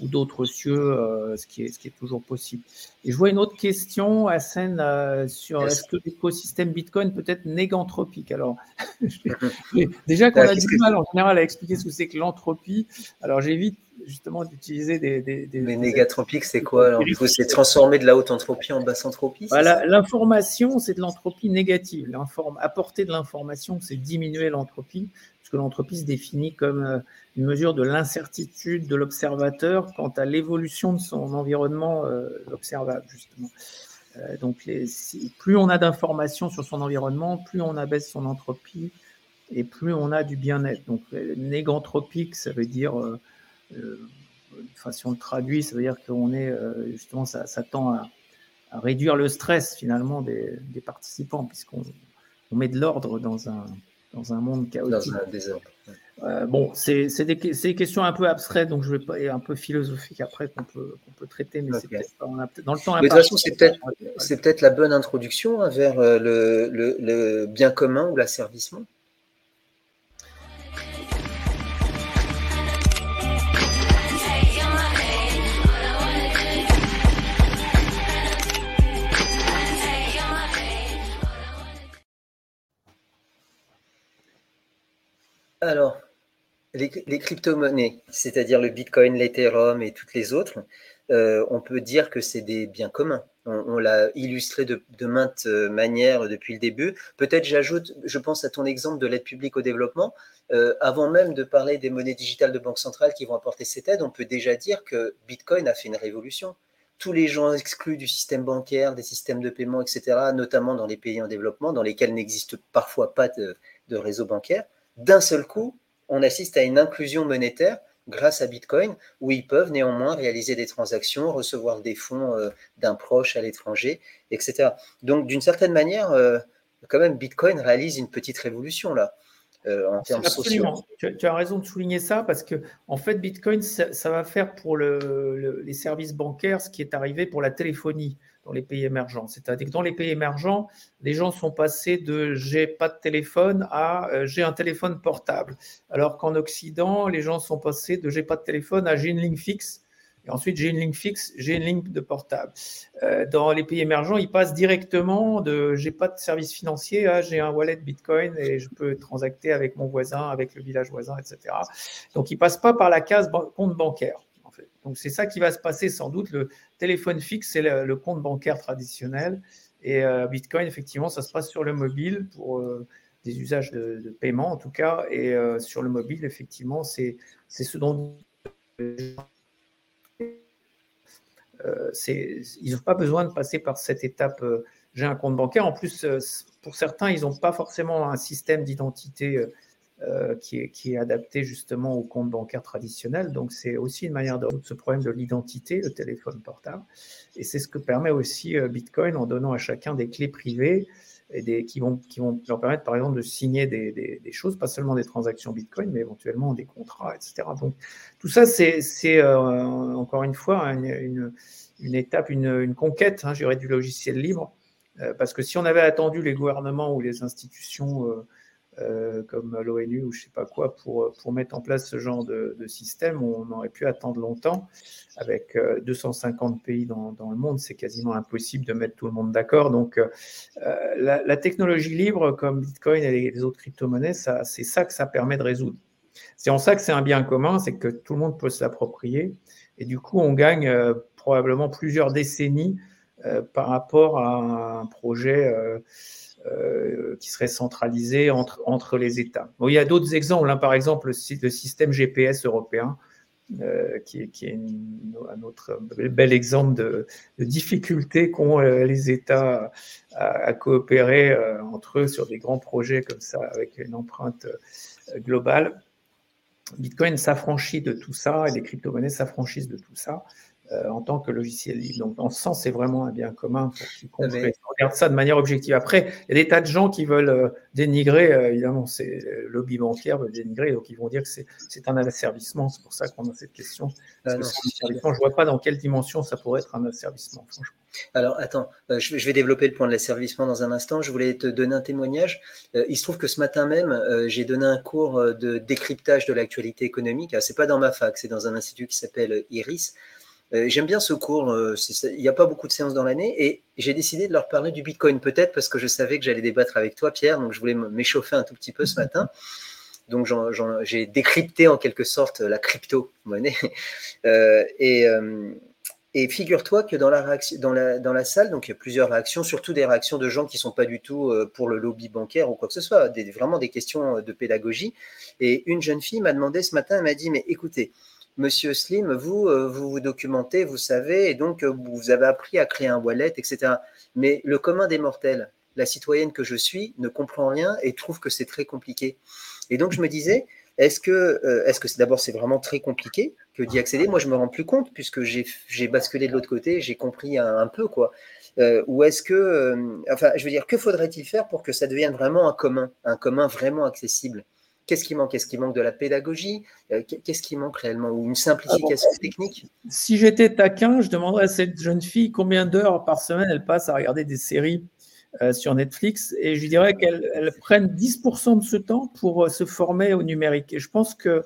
ou d'autres cieux, ce, qui est, ce qui est toujours possible. Et je vois une autre question, Hassan, sur est-ce que l'écosystème Bitcoin peut être néganthropique Alors, [LAUGHS] [LAUGHS] déjà qu'on a du mal en général à expliquer ce que c'est que l'entropie, alors j'évite justement d'utiliser des, des, Mais négatropique, c'est quoi alors? Du coup, c'est transformer de la haute entropie en basse entropie voilà, L'information, c'est de l'entropie négative. Apporter de l'information, c'est diminuer l'entropie, puisque l'entropie se définit comme euh, une mesure de l'incertitude de l'observateur quant à l'évolution de son environnement euh, observable, justement. Euh, donc, plus on a d'informations sur son environnement, plus on abaisse son entropie et plus on a du bien-être. Donc, négantropique, ça veut dire euh, enfin, si on le traduit, ça veut dire qu'on est euh, justement, ça, tend à, réduire le stress finalement des, participants, puisqu'on on met de l'ordre dans un, dans un monde chaotique. Dans un désordre. Euh, bon, c'est des, des, questions un peu abstraites, donc je vais pas, et un peu philosophiques après qu'on peut, qu'on peut traiter, mais c'est peut-être dans le temps. de toute façon, c'est peut-être peut la bonne introduction hein, vers le, le, le, bien commun ou l'asservissement. Les, crypto-monnaies, c'est-à-dire le Bitcoin, l'Ethereum et toutes les autres, euh, on peut dire que c'est des biens communs. On, l'a illustré de, maintes manières depuis le début. Peut-être j'ajoute, je pense à ton exemple de l'aide publique au développement. Euh, avant même de parler des monnaies digitales de banque centrale qui vont apporter cette aide, on peut déjà dire que Bitcoin a fait une révolution. Tous les gens exclus du système bancaire, des systèmes de paiement, etc., notamment dans les pays en développement, dans lesquels n'existe parfois pas de réseau bancaire, d'un seul coup, on assiste à une inclusion monétaire grâce à Bitcoin, où ils peuvent néanmoins réaliser des transactions, recevoir des fonds euh, d'un proche à l'étranger, etc. Donc, d'une certaine manière, euh, quand même, Bitcoin réalise une petite révolution là. Euh, en termes sociaux. Tu, as raison de souligner ça parce que en fait Bitcoin ça, va faire pour les services bancaires ce qui est arrivé pour la téléphonie dans les pays émergents. C'est-à-dire que dans les pays émergents, les gens sont passés de j'ai pas de téléphone à euh, j'ai un téléphone portable. Alors qu'en Occident, les gens sont passés de j'ai pas de téléphone à j'ai une ligne fixe. Et ensuite, j'ai une ligne fixe, j'ai une ligne de portable. Euh, dans les pays émergents, ils passent directement de j'ai pas de service financier à j'ai un wallet Bitcoin et je peux transacter avec mon voisin, avec le village voisin, etc. Donc, ils passent pas par la case compte bancaire. Donc c'est ça qui va se passer sans doute. Le téléphone fixe, c'est le, compte bancaire traditionnel. Et euh, Bitcoin, effectivement, ça se passe sur le mobile pour euh, des usages de, paiement en tout cas. Et euh, sur le mobile, effectivement, c'est ce dont ils n'ont pas besoin de passer par cette étape. J'ai un compte bancaire. En plus, pour certains, ils n'ont pas forcément un système d'identité qui, est, qui, est, adapté justement au compte bancaire traditionnel. Donc, c'est aussi une manière de résoudre ce problème de l'identité, le téléphone portable. Et c'est ce que permet aussi euh, Bitcoin en donnant à chacun des clés privées et des, qui, vont, qui vont leur permettre, par exemple, de signer des, des, choses, pas seulement des transactions Bitcoin, mais éventuellement des contrats, etc. Donc, tout ça, c'est euh, encore une fois une, une, étape, une, une conquête, hein, du logiciel libre. parce que si on avait attendu les gouvernements ou les institutions euh, comme l'ONU ou je sais pas quoi pour, pour mettre en place ce genre de, système. On aurait pu attendre longtemps. Avec 250 euh, pays dans, dans le monde, c'est quasiment impossible de mettre tout le monde d'accord. Donc, euh, la, technologie libre comme Bitcoin et les autres crypto-monnaies, c'est ça que ça permet de résoudre. C'est en ça que c'est un bien commun, c'est que tout le monde peut s'approprier. Et du coup, on gagne probablement plusieurs décennies par rapport à un projet euh, qui serait centralisé entre, entre les États. Il y a d'autres exemples, hein. par exemple le, système GPS européen, euh, qui, est, un autre bel exemple de, de difficulté qu'ont euh, les États à, coopérer entre eux sur des grands projets comme ça, avec une empreinte globale. Bitcoin s'affranchit de tout ça et les crypto-monnaies s'affranchissent de tout ça. Euh, en tant que logiciel libre. Donc, dans ce sens, c'est vraiment un bien commun pour quiconque regarde ça de manière objective. Après, il y a des tas de gens qui veulent euh, dénigrer, euh, évidemment, c'est le lobby bancaire veut dénigrer, donc ils vont dire que c'est un asservissement. C'est pour ça qu'on a cette question. Ah je ne vois pas dans quelle dimension ça pourrait être un asservissement, franchement. Alors, attends, je vais développer le point de l'asservissement dans un instant. Je voulais te donner un témoignage. Il se trouve que ce matin même, j'ai donné un cours de décryptage de l'actualité économique. Ah, c'est pas dans ma fac, c'est dans un institut qui s'appelle IRIS. Euh, j'aime bien ce cours. Euh, il n'y a pas beaucoup de séances dans l'année et j'ai décidé de leur parler du Bitcoin, peut-être parce que je savais que j'allais débattre avec toi, Pierre, donc je voulais m'échauffer un tout petit peu ce matin. Donc j'ai décrypté en quelque sorte la crypto-monnaie. [LAUGHS] Euh, et, et figure-toi que dans la, réaction, dans, la, dans la salle, donc il y a plusieurs réactions, surtout des réactions de gens qui ne sont pas du tout pour le lobby bancaire ou quoi que ce soit, des, vraiment des questions de pédagogie. Et une jeune fille m'a demandé ce matin, elle m'a dit, mais écoutez, Monsieur Slim, vous, euh, vous vous documentez, vous savez, et donc euh, vous avez appris à créer un wallet, etc. Mais le commun des mortels, la citoyenne que je suis, ne comprend rien et trouve que c'est très compliqué. Et donc je me disais, est-ce que, euh, est-ce que d'abord c'est vraiment très compliqué que d'y accéder? Moi je me rends plus compte puisque j'ai basculé de l'autre côté, j'ai compris un, peu quoi. ou est-ce que, enfin, je veux dire, que faudrait-il faire pour que ça devienne vraiment un commun, un commun vraiment accessible? Qu'est-ce qui manque? Est-ce qu'il manque de la pédagogie? Euh, Qu'est-ce qui manque réellement? Ou une simplification technique? Si j'étais taquin, je demanderais à cette jeune fille combien d'heures par semaine elle passe à regarder des séries euh, sur Netflix et je dirais qu'elle prenne 10% de ce temps pour euh, se former au numérique. Et je pense que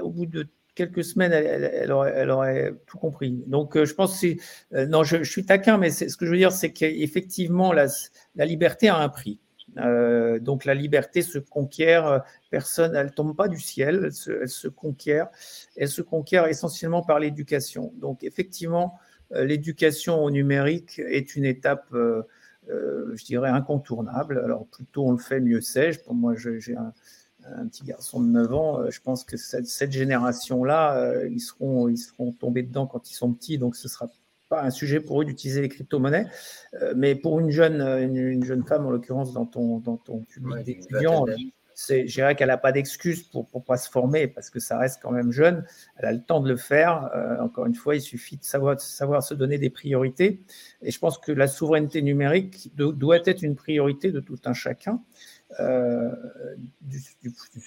au bout de quelques semaines, elle, aurait, tout compris. Donc, je pense que non, je, suis taquin, mais ce que je veux dire, c'est qu'effectivement, la, la liberté a un prix. Euh, donc la liberté se conquiert, personne, elle tombe pas du ciel, elle se, conquiert, elle se conquiert essentiellement par l'éducation. Donc effectivement, euh, l'éducation au numérique est une étape, euh, je dirais, incontournable. Alors plus tôt on le fait, mieux c'est. Pour moi, j'ai un, petit garçon de 9 ans, je pense que cette, génération-là, ils, seront, ils seront tombés dedans quand ils sont petits, donc ce sera pas un sujet pour eux d'utiliser les crypto-monnaies, euh, mais pour une jeune, une, jeune femme, en l'occurrence, dans ton, dans ton public d'étudiants, c'est, je dirais qu'elle n'a pas d'excuse pour ne pas se former parce que ça reste quand même jeune. Elle a le temps de le faire. Euh, encore une fois, il suffit de savoir, savoir se donner des priorités. Et je pense que la souveraineté numérique doit être une priorité de tout un chacun. Euh, du,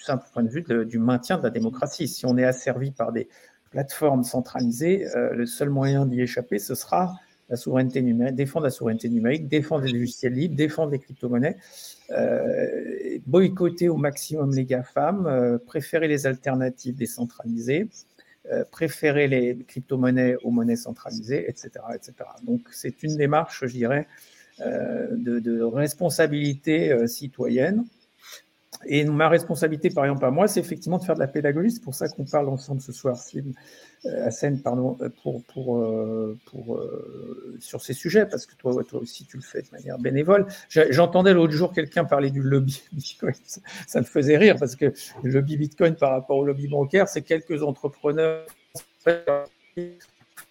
simple point de vue du maintien de la démocratie. Si on est asservi par des, plateforme centralisée, euh, le seul moyen d'y échapper, ce sera la souveraineté numérique, défendre la souveraineté numérique, défendre les logiciels libres, défendre les crypto-monnaies, euh, boycotter au maximum les GAFAM, euh, préférer les alternatives décentralisées, préférer les crypto-monnaies aux monnaies centralisées, etc. etc. Donc c'est une démarche, je dirais, de, de, responsabilité citoyenne et ma responsabilité, par exemple, à moi, c'est effectivement de faire de la pédagogie. C'est pour ça qu'on parle ensemble ce soir, euh, à scène, pardon, euh, pour, pour, euh, pour, sur ces sujets, parce que toi, toi aussi, tu le fais de manière bénévole. J'entendais l'autre jour quelqu'un parler du lobby [LAUGHS] Bitcoin. Ça me faisait rire, parce que le lobby Bitcoin par rapport au lobby bancaire, c'est quelques entrepreneurs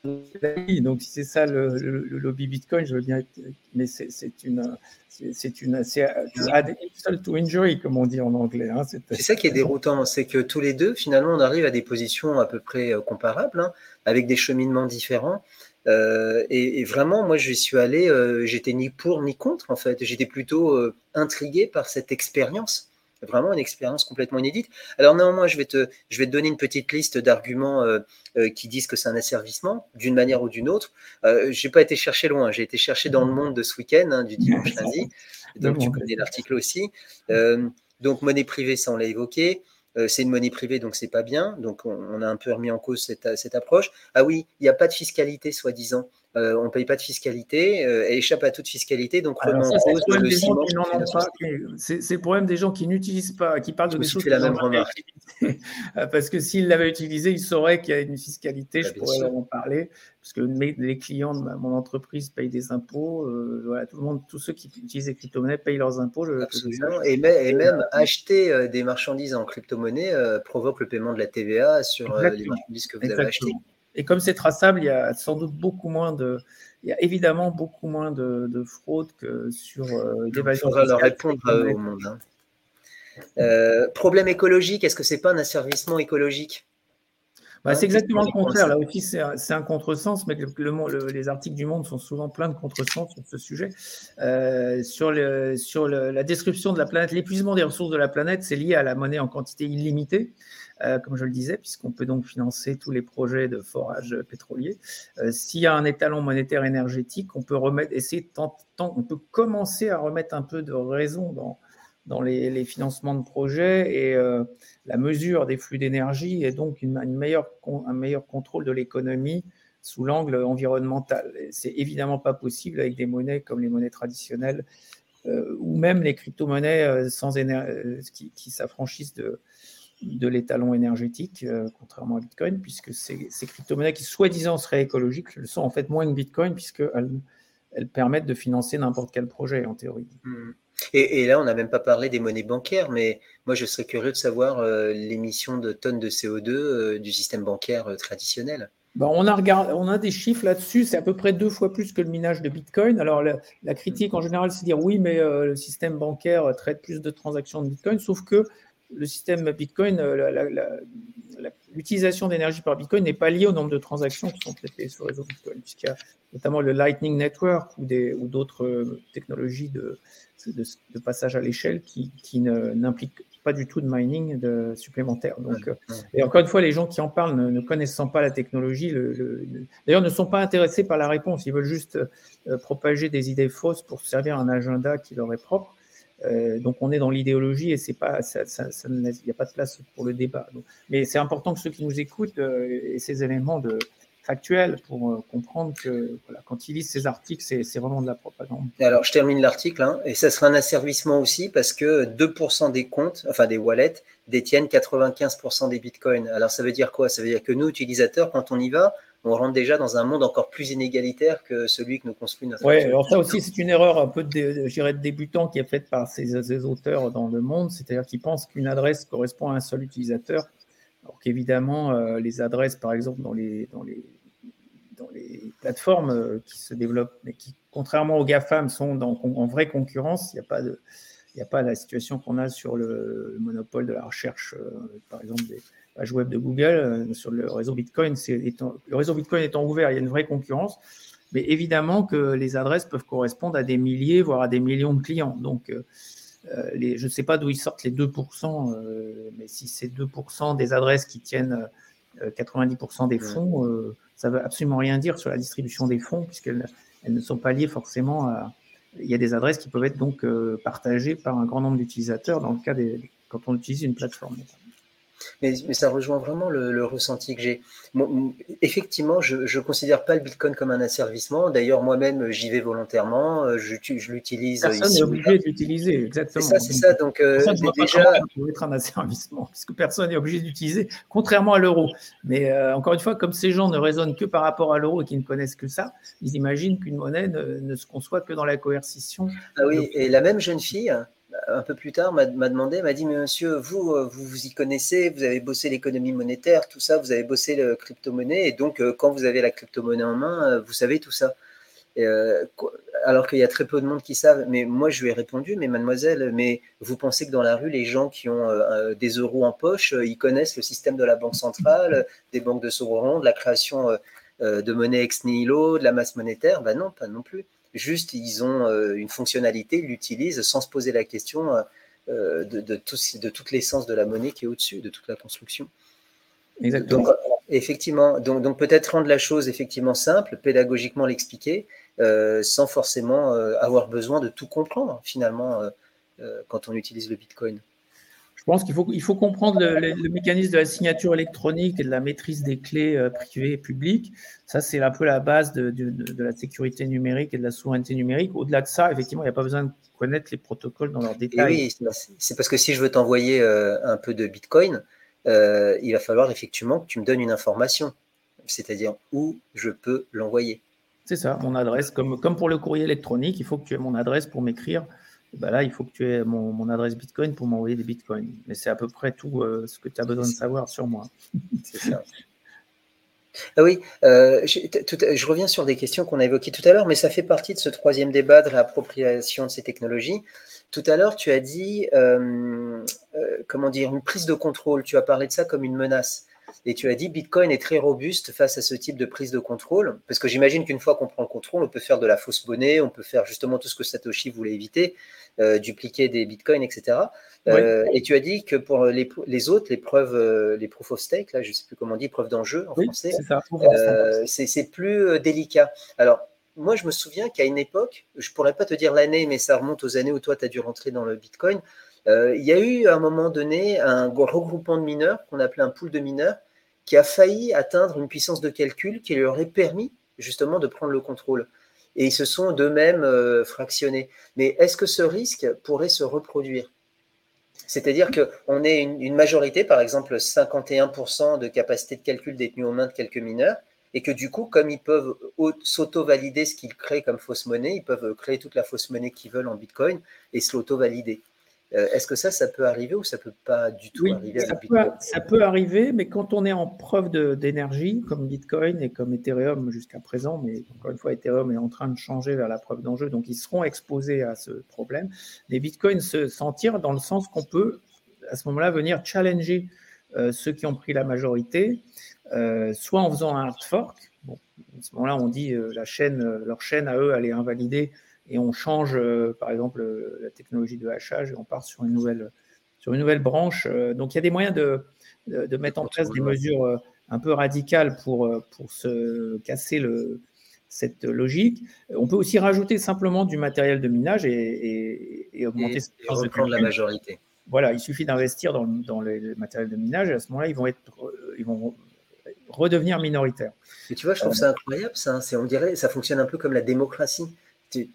donc, si c'est ça le, lobby Bitcoin, je veux bien. Mais c'est une. C'est une. C'est to injury, comme on dit en anglais. Hein, c'est ça qui est déroutant, c'est que tous les deux, finalement, on arrive à des positions à peu près euh, comparables, hein, avec des cheminements différents. Euh, et, vraiment, moi, je suis allé, euh, j'étais ni pour ni contre, en fait. J'étais plutôt intrigué par cette expérience vraiment une expérience complètement inédite. Alors néanmoins, je vais te, je vais te donner une petite liste d'arguments euh, euh, qui disent que c'est un asservissement, d'une manière ou d'une autre. Euh, je n'ai pas été chercher loin, j'ai été chercher dans le monde de ce week-end, hein, du dimanche lundi, donc tu connais l'article aussi. donc monnaie privée, ça on l'a évoqué. c'est une monnaie privée, donc c'est pas bien. Donc on, a un peu remis en cause cette, cette approche. Ah oui, il n'y a pas de fiscalité, soi-disant. Euh, on ne paye pas de fiscalité, euh, elle échappe à toute fiscalité, donc C'est le problème des gens qui n'utilisent pas, qui parlent de des choses. la même remarque. [LAUGHS] Parce que s'ils l'avaient utilisé, ils sauraient qu'il y a une fiscalité, bah, je pourrais leur en parler, parce que les clients de mon entreprise payent des impôts, euh, voilà, tout le monde, tous ceux qui utilisent les crypto-monnaies payent leurs impôts. et, même acheter des marchandises en crypto-monnaie provoque le paiement de la TVA sur les marchandises que vous avez achetées. Et comme c'est traçable, il y a sans doute beaucoup moins de, il y a évidemment beaucoup moins de, fraude que sur euh, l'évasion. On va leur répondre au monde. Hein. problème écologique, est-ce que c'est pas un asservissement écologique? Bah, c'est exactement le contraire. Là aussi, c'est un, contresens, mais le, les articles du Monde sont souvent pleins de contresens sur ce sujet. Euh, sur le, sur la description de la planète, l'épuisement des ressources de la planète, c'est lié à la monnaie en quantité illimitée, euh, comme je le disais, puisqu'on peut donc financer tous les projets de forage pétrolier. Euh, s'il y a un étalon monétaire énergétique, on peut essayer tant, on peut commencer à remettre un peu de raison dans les, financements de projets et euh, la mesure des flux d'énergie est donc une, meilleure, un meilleur contrôle de l'économie sous l'angle environnemental. C'est évidemment pas possible avec des monnaies comme les monnaies traditionnelles ou même les crypto-monnaies sans qui, qui s'affranchissent de, de l'étalon énergétique, contrairement à Bitcoin, puisque ces, ces crypto-monnaies qui soi-disant seraient écologiques le sont en fait moins que Bitcoin, puisqu'elles elles permettent de financer n'importe quel projet en théorie. Mmh. Et, là, on n'a même pas parlé des monnaies bancaires, mais moi, je serais curieux de savoir euh, l'émission de tonnes de CO2 euh, du système bancaire euh, traditionnel. Bon, on, a on a des chiffres là-dessus, c'est à peu près deux fois plus que le minage de Bitcoin. Alors, la, critique en général, c'est dire oui, mais le système bancaire traite plus de transactions de Bitcoin, sauf que le système Bitcoin, l'utilisation d'énergie par Bitcoin n'est pas liée au nombre de transactions qui sont traitées sur le réseau Bitcoin, puisqu'il y a notamment le Lightning Network ou d'autres technologies de, de, passage à l'échelle qui, qui n'implique pas du tout de mining de, supplémentaire. Donc, euh, et encore une fois, les gens qui en parlent, ne, connaissant pas la technologie, le, d'ailleurs, ne sont pas intéressés par la réponse. Ils veulent juste euh, propager des idées fausses pour servir un agenda qui leur est propre. Euh, donc, on est dans l'idéologie et c'est pas, ça, il n'y a pas de place pour le débat. mais c'est important que ceux qui nous écoutent aient ces éléments de, factuel pour euh, comprendre que voilà, quand ils lisent ces articles, c'est vraiment de la propagande. Alors, je termine l'article, hein, et ça sera un asservissement aussi parce que 2% des comptes, enfin des wallets, détiennent 95% des bitcoins. Alors, ça veut dire quoi? Ça veut dire que nous, utilisateurs, quand on y va, on rentre déjà dans un monde encore plus inégalitaire que celui que nous construit notre Oui, alors ça aussi, c'est une erreur un peu de, de, de débutant qui est faite par ces, ces auteurs dans le monde, c'est-à-dire qu'ils pensent qu'une adresse correspond à un seul utilisateur alors qu'évidemment, euh, les adresses, par exemple, dans les, dans les, dans les plateformes euh, qui se développent, mais qui, contrairement aux GAFAM, sont en vraie concurrence, il n'y a pas la situation qu'on a sur le, monopole de la recherche, euh, par exemple des pages web de Google, sur le réseau Bitcoin. le réseau Bitcoin étant ouvert, il y a une vraie concurrence. Mais évidemment que les adresses peuvent correspondre à des milliers, voire à des millions de clients. Donc, euh, je ne sais pas d'où ils sortent les 2%, euh, mais si c'est 2% des adresses qui tiennent 90% euh, des fonds, ça ne veut absolument rien dire sur la distribution des fonds, puisqu'elles elles ne sont pas liées forcément à. Il y a des adresses qui peuvent être donc partagées par un grand nombre d'utilisateurs dans le cas des, quand on utilise une plateforme. Mais, ça rejoint vraiment le, ressenti que j'ai. effectivement, je ne considère pas le Bitcoin comme un asservissement. D'ailleurs, moi-même, j'y vais volontairement. Euh, je, je l'utilise. Personne n'est obligé de l'utiliser, exactement. C'est ça, c'est ça. Donc, euh, déjà. Ça peut être un asservissement, puisque personne n'est obligé d'utiliser, contrairement à l'euro. Mais euh, encore une fois, comme ces gens ne raisonnent que par rapport à l'euro et qui ne connaissent que ça, ils imaginent qu'une monnaie ne, ne, se conçoit que dans la coercition. Ah oui, et la même jeune fille un peu plus tard, m'a demandé, m'a dit, mais monsieur, vous, euh, vous vous y connaissez, vous avez bossé l'économie monétaire, tout ça, vous avez bossé le crypto-monnaie, et donc euh, quand vous avez la crypto-monnaie en main, euh, vous savez tout ça. alors qu'il y a très peu de monde qui savent. Mais moi, je lui ai répondu, mais mademoiselle, mais vous pensez que dans la rue, les gens qui ont des euros en poche, ils connaissent le système de la banque centrale, des banques de Sauron, de la création de monnaie ex nihilo, de la masse monétaire? Ben non, pas non plus. Juste, ils ont euh, une fonctionnalité, ils l'utilisent sans se poser la question euh, euh, de, toute l'essence de la monnaie qui est au-dessus, de toute la construction. Exactement. Donc, effectivement, donc, donc peut-être rendre la chose effectivement simple, pédagogiquement l'expliquer, sans forcément avoir besoin de tout comprendre finalement quand on utilise le Bitcoin. Je pense qu'il faut, il faut comprendre le, mécanisme de la signature électronique et de la maîtrise des clés euh, privées et publiques. Ça, c'est un peu la base de, de, la sécurité numérique et de la souveraineté numérique. Au-delà de ça, effectivement, il n'y a pas besoin de connaître les protocoles dans leurs détails. oui, c'est parce que si je veux t'envoyer euh, un peu de Bitcoin, euh, il va falloir effectivement que tu me donnes une information, c'est-à-dire où je peux l'envoyer. C'est ça, mon adresse. Comme, comme pour le courrier électronique, il faut que tu aies mon adresse pour m'écrire bah là, il faut que tu aies mon, adresse Bitcoin pour m'envoyer des Bitcoins. Mais c'est à peu près tout euh, ce que tu as besoin de savoir sur moi. [LAUGHS] c'est ça. Ah oui, euh, je reviens sur des questions qu'on a évoquées tout à l'heure, mais ça fait partie de ce troisième débat de l'appropriation de ces technologies. Tout à l'heure, tu as dit, euh, euh, comment dire, une prise de contrôle. Tu as parlé de ça comme une menace. Et tu as dit, Bitcoin est très robuste face à ce type de prise de contrôle, parce que j'imagine qu'une fois qu'on prend le contrôle, on peut faire de la fausse monnaie, on peut faire justement tout ce que Satoshi voulait éviter, dupliquer des bitcoins, etc. Euh, et tu as dit que pour les, les autres, les preuves, euh, les proof of stake, là, je ne sais plus comment on dit, preuves d'enjeu en français, euh, c'est plus délicat. Alors, moi, je me souviens qu'à une époque, je ne pourrais pas te dire l'année, mais ça remonte aux années où toi, tu as dû rentrer dans le Bitcoin. il y a eu à un moment donné un regroupement de mineurs qu'on appelait un pool de mineurs qui a failli atteindre une puissance de calcul qui leur aurait permis justement de prendre le contrôle. Et ils se sont d'eux-mêmes fractionnés. Mais est-ce que ce risque pourrait se reproduire? C'est-à-dire qu'on est une, majorité, par exemple 51% de capacité de calcul détenue aux mains de quelques mineurs, et que du coup, comme ils peuvent s'auto-valider ce qu'ils créent comme fausse monnaie, ils peuvent créer toute la fausse monnaie qu'ils veulent en Bitcoin et se l'auto-valider. Euh, est-ce que ça, ça peut arriver ou ça peut pas du tout arriver ça peut, ça peut arriver, mais quand on est en preuve d'énergie, comme Bitcoin et comme Ethereum jusqu'à présent, mais encore une fois, Ethereum est en train de changer vers la preuve d'enjeu, donc ils seront exposés à ce problème. Les Bitcoins se sentir dans le sens qu'on peut, à ce moment-là, venir challenger euh, ceux qui ont pris la majorité, euh, soit en faisant un hard fork. Bon, à ce moment-là, on dit la chaîne, leur chaîne à eux, elle est invalidée et on change, euh, par exemple, euh, la technologie de hachage et on part sur une nouvelle, sur une nouvelle branche. Euh, donc, il y a des moyens de, de, mettre en place des mesures un peu radicales pour, pour se casser le, cette logique. On peut aussi rajouter simplement du matériel de minage et, et, augmenter et, reprendre la majorité. Voilà, il suffit d'investir dans, dans le matériel de minage et à ce moment-là, ils vont, être, ils vont redevenir minoritaires. Et tu vois, je trouve ça incroyable, ça. On dirait, ça fonctionne un peu comme la démocratie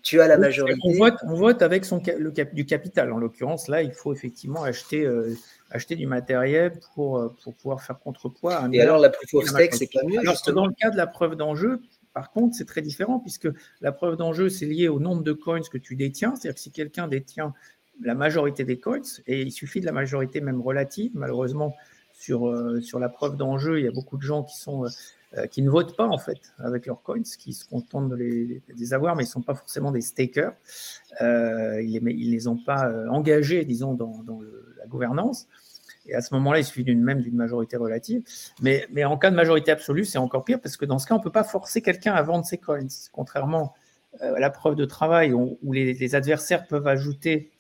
tu, as la majorité. On vote, avec son, le du capital. En l'occurrence, là, il faut effectivement acheter, euh, acheter du matériel pour, euh, pour pouvoir faire contrepoids. Et alors, la proof of stake, c'est pas mieux Dans le cas de la preuve d'enjeu, par contre, c'est très différent puisque la preuve d'enjeu, c'est lié au nombre de coins que tu détiens. C'est-à-dire que si quelqu'un détient la majorité des coins, et il suffit de la majorité même relative, malheureusement, sur, euh, sur la preuve d'enjeu, il y a beaucoup de gens qui sont euh, qui ne votent pas en fait avec leurs coins, qui se contentent de les, avoir, mais ils ne sont pas forcément des stakers. Euh, ils ne les, ont pas euh, engagés, disons, dans, la gouvernance. Et à ce moment-là, il suffit d'une même d'une majorité relative. Mais en cas de majorité absolue, c'est encore pire parce que dans ce cas, on ne peut pas forcer quelqu'un à vendre ses coins. Contrairement à la preuve de travail où, les, adversaires peuvent ajouter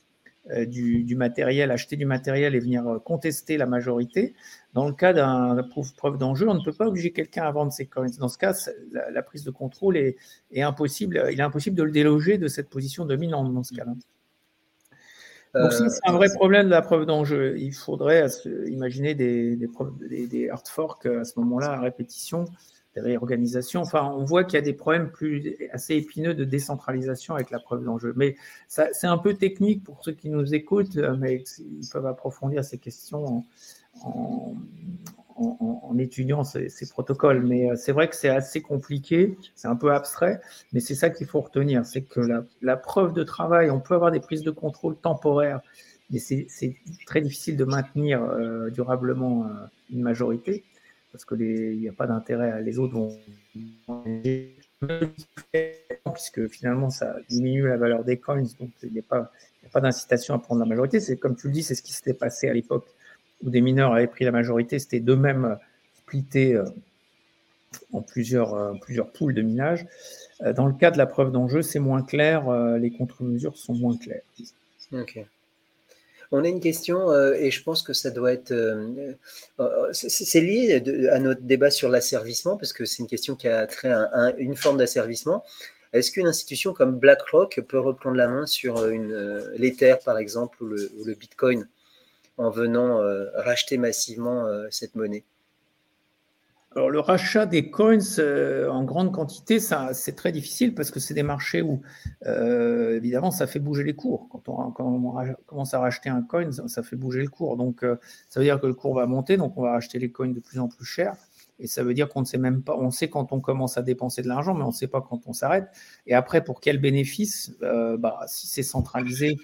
du, matériel, acheter du matériel et venir contester la majorité. Dans le cas d'un preuve d'enjeu, on ne peut pas obliger quelqu'un à vendre ses coins. Dans ce cas, la, prise de contrôle est, impossible. Il est impossible de le déloger de cette position dominante dans ce cas-là. Donc, c'est un vrai problème de la preuve d'enjeu. Il faudrait imaginer des, des, hard forks à ce moment-là à répétition, des réorganisations. Enfin, on voit qu'il y a des problèmes plus assez épineux de décentralisation avec la preuve d'enjeu. Mais c'est un peu technique pour ceux qui nous écoutent, mais ils peuvent approfondir ces questions en, étudiant ces, protocoles. Mais euh, c'est vrai que c'est assez compliqué, c'est un peu abstrait, mais c'est ça qu'il faut retenir, c'est que la, preuve de travail, on peut avoir des prises de contrôle temporaires, mais c'est très difficile de maintenir euh, durablement euh, une majorité, parce qu'il n'y a pas d'intérêt, les autres vont puisque finalement ça diminue la valeur des coins, donc il n'y a pas, pas d'incitation à prendre la majorité. C'est comme tu le dis, c'est ce qui s'était passé à l'époque où des mineurs avaient pris la majorité, c'était d'eux-mêmes splittés euh, en plusieurs, euh, plusieurs poules de minage. Euh, dans le cas de la preuve d'enjeu, c'est moins clair, les contre-mesures sont moins claires. Ok. On a une question et je pense que ça doit être. c'est lié à notre débat sur l'asservissement parce que c'est une question qui a trait à une forme d'asservissement. Est-ce qu'une institution comme BlackRock peut reprendre la main sur une, l'Ether, par exemple, ou le Bitcoin en venant euh, racheter massivement euh, cette monnaie? Alors, le rachat des coins euh, en grande quantité, c'est très difficile parce que c'est des marchés où, évidemment, ça fait bouger les cours. Quand on, commence à racheter un coin, ça, fait bouger le cours. Donc, ça veut dire que le cours va monter, donc on va racheter les coins de plus en plus cher. Et ça veut dire qu'on ne sait même pas, on sait quand on commence à dépenser de l'argent, mais on ne sait pas quand on s'arrête. Et après, pour quel bénéfice? Bah, Si c'est centralisé,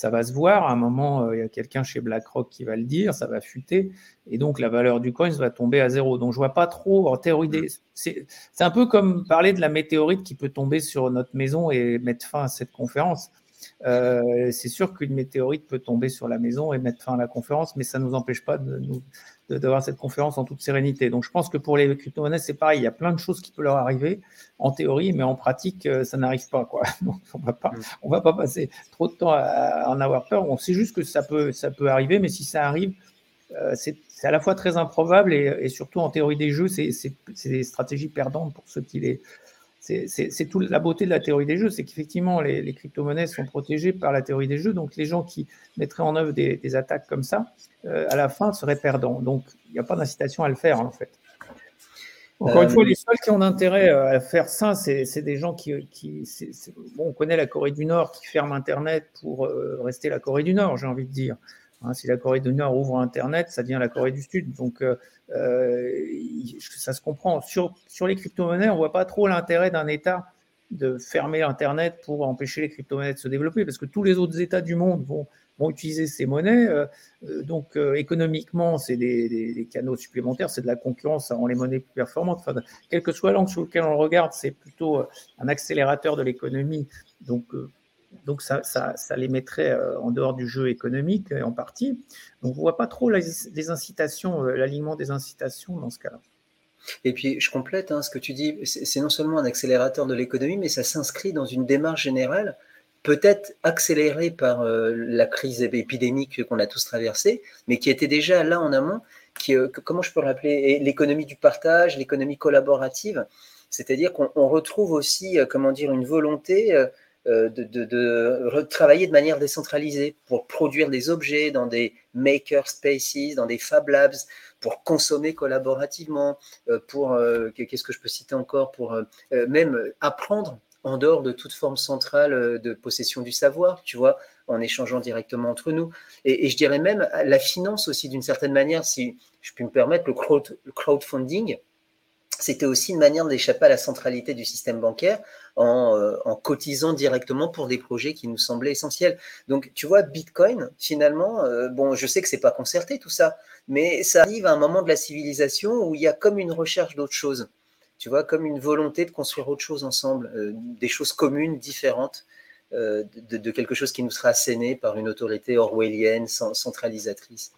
ça va se voir. À un moment, euh, il y a quelqu'un chez BlackRock qui va le dire, ça va fuiter, et donc la valeur du coin va tomber à zéro. Donc je vois pas trop en théorie. Des... C'est un peu comme parler de la météorite qui peut tomber sur notre maison et mettre fin à cette conférence. Euh, c'est sûr qu'une météorite peut tomber sur la maison et mettre fin à la conférence, mais ça ne nous empêche pas de nous d'avoir cette conférence en toute sérénité. Donc je pense que pour les crypto-monnaies, c'est pareil, il y a plein de choses qui peuvent leur arriver en théorie, mais en pratique, euh, ça n'arrive pas. Quoi. [LAUGHS] Donc on va pas, mm. on va pas passer trop de temps à, en avoir peur. On sait juste que ça peut, ça peut arriver, mais si ça arrive, euh, c'est à la fois très improbable et, surtout en théorie des jeux, c'est des stratégies perdantes pour ceux qui les, c'est toute la beauté de la théorie des jeux, c'est qu'effectivement, les, crypto-monnaies sont protégées par la théorie des jeux. Donc, les gens qui mettraient en œuvre des, attaques comme ça, euh, à la fin, seraient perdants. Donc, il n'y a pas d'incitation à le faire, en fait. Encore une fois, les seuls qui ont intérêt euh, à faire ça, c'est des gens qui. bon, on connaît la Corée du Nord qui ferme Internet pour euh, rester la Corée du Nord, j'ai envie de dire. Hein, si la Corée du Nord ouvre Internet, ça devient la Corée du Sud. Donc, euh, euh, ça se comprend. Sur, les crypto-monnaies, on ne voit pas trop l'intérêt d'un État de fermer Internet pour empêcher les crypto-monnaies de se développer, parce que tous les autres États du monde vont, utiliser ces monnaies. Euh, donc, économiquement, c'est des, canaux supplémentaires, c'est de la concurrence, rend les monnaies plus performantes. Quel que soit l'angle sur lequel on le regarde, c'est plutôt un accélérateur de l'économie. Donc, donc ça, les mettrait euh, en dehors du jeu économique en partie. Donc on ne voit pas trop les incitations, euh, l'alignement des incitations dans ce cas-là. Et puis je complète hein, ce que tu dis, c'est non seulement un accélérateur de l'économie, mais ça s'inscrit dans une démarche générale, peut-être accélérée par euh, la crise épidémique qu'on a tous traversée, mais qui était déjà là en amont, qui, comment je peux rappeler, l'économie du partage, l'économie collaborative, c'est-à-dire qu'on retrouve aussi, comment dire, une volonté euh, de, de, travailler de manière décentralisée pour produire des objets dans des maker spaces, dans des fab labs, pour consommer collaborativement, euh, pour, euh, qu'est-ce que je peux citer encore, pour même apprendre en dehors de toute forme centrale de possession du savoir, tu vois, en échangeant directement entre nous. Et, je dirais même la finance aussi, d'une certaine manière, si je puis me permettre, le crowdfunding, c'était aussi une manière d'échapper à la centralité du système bancaire euh, en, cotisant directement pour des projets qui nous semblaient essentiels. Donc, tu vois, Bitcoin, finalement, euh, bon, je sais que c'est pas concerté tout ça, mais ça arrive à un moment de la civilisation où il y a comme une recherche d'autre chose. Tu vois, comme une volonté de construire autre chose ensemble, euh, des choses communes, différentes, de, quelque chose qui nous sera asséné par une autorité orwellienne, centralisatrice.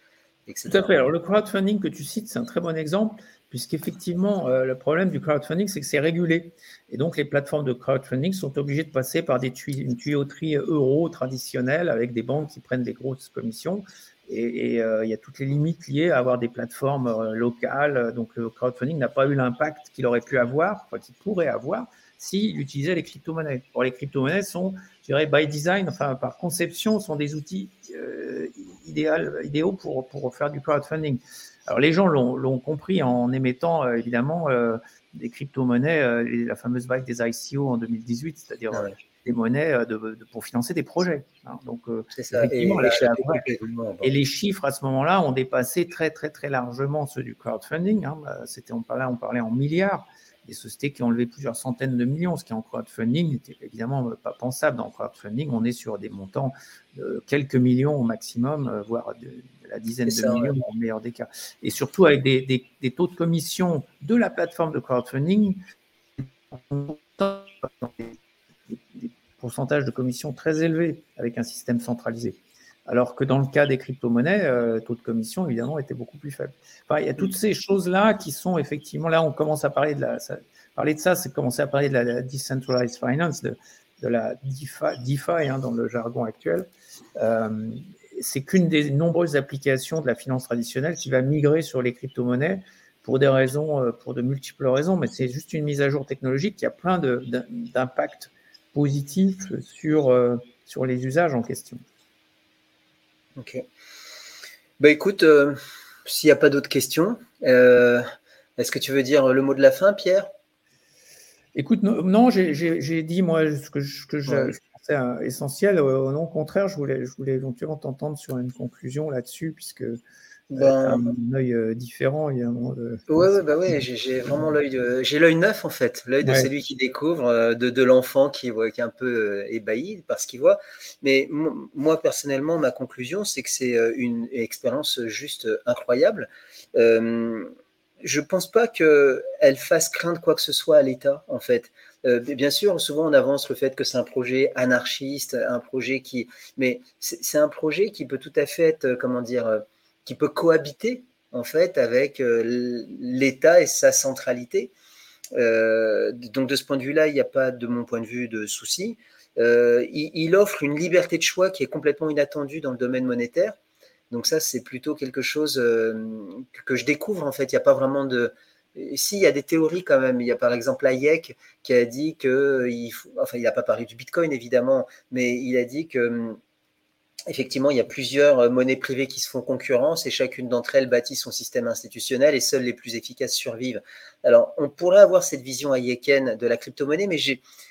Etc. Tout à fait. Alors, le crowdfunding que tu cites, c'est un très bon exemple puisqu'effectivement, euh, le problème du crowdfunding, c'est que c'est régulé. Et donc, les plateformes de crowdfunding sont obligées de passer par des une tuyauterie euro traditionnelle avec des banques qui prennent des grosses commissions. Et, euh, il y a toutes les limites liées à avoir des plateformes euh, locales. Donc, le crowdfunding n'a pas eu l'impact qu'il aurait pu avoir, qu'il pourrait avoir, s'il utilisait les crypto-monnaies. Or, les crypto-monnaies sont, je dirais, by design, enfin, par conception, sont des outils idéaux pour faire du crowdfunding. Alors les gens l'ont compris en émettant euh, évidemment euh, des crypto-monnaies, euh, la fameuse vague des ICO en 2018, c'est-à-dire ah des monnaies pour financer des projets. Hein. Donc ça. Et, les chiffres à ce moment-là ont dépassé très très très largement ceux du crowdfunding. Hein. Bah, c'était on parlait on parlait en milliards des sociétés qui ont levé plusieurs centaines de millions, ce qui en crowdfunding n'était évidemment pas pensable. Dans le crowdfunding, on est sur des montants de quelques millions au maximum, voire de, la dizaine de millions dans le meilleur des cas. Et surtout avec des, taux de commission de la plateforme de crowdfunding, des pourcentages de commission très élevés avec un système centralisé. Alors que dans le cas des crypto-monnaies, le euh, taux de commission, évidemment, était beaucoup plus faible. il y a toutes ces choses-là qui sont effectivement, là, on commence à parler de la, ça, parler de ça, c'est commencer à parler de la, decentralized finance, de, la DeFi, hein, dans le jargon actuel. Euh, c'est qu'une des nombreuses applications de la finance traditionnelle qui va migrer sur les crypto-monnaies pour des raisons, euh, pour de multiples raisons, mais c'est juste une mise à jour technologique qui a plein d'impacts positifs sur, euh, sur les usages en question. Ok. Bah écoute, euh, s'il n'y a pas d'autres questions, est-ce que tu veux dire le mot de la fin, Pierre? Écoute, non, j'ai dit moi ce que, je, que essentiel. Euh, non, au contraire, je voulais, je voulais éventuellement t'entendre sur une conclusion là-dessus, puisque ben, un œil euh, différent. Oui, ouais, bah ouais, j'ai vraiment l'œil, j'ai l'œil neuf en fait, l'œil de celui qui découvre, euh, de, de l'enfant qui, qui est un peu ébahi par ce qu'il voit. Mais moi personnellement, ma conclusion, c'est que c'est une expérience juste incroyable. je pense pas qu'elle fasse craindre quoi que ce soit à l'État en fait. Euh, bien sûr, souvent on avance le fait que c'est un projet anarchiste, un projet qui, mais c'est un projet qui peut tout à fait être, euh, comment dire, euh, qui peut cohabiter en fait avec l'État et sa centralité. donc de ce point de vue-là, il n'y a pas, de mon point de vue, de souci. il, offre une liberté de choix qui est complètement inattendue dans le domaine monétaire. Donc ça, c'est plutôt quelque chose que je découvre en fait. Il n'y a pas vraiment de, si, il y a des théories quand même. Il y a par exemple Hayek qui a dit que, il enfin, il n'a pas parlé du Bitcoin évidemment, mais il a dit que, hum, effectivement, il y a plusieurs monnaies privées qui se font concurrence et chacune d'entre elles bâtit son système institutionnel et seules les plus efficaces survivent. Alors, on pourrait avoir cette vision hayekienne de la crypto-monnaie, mais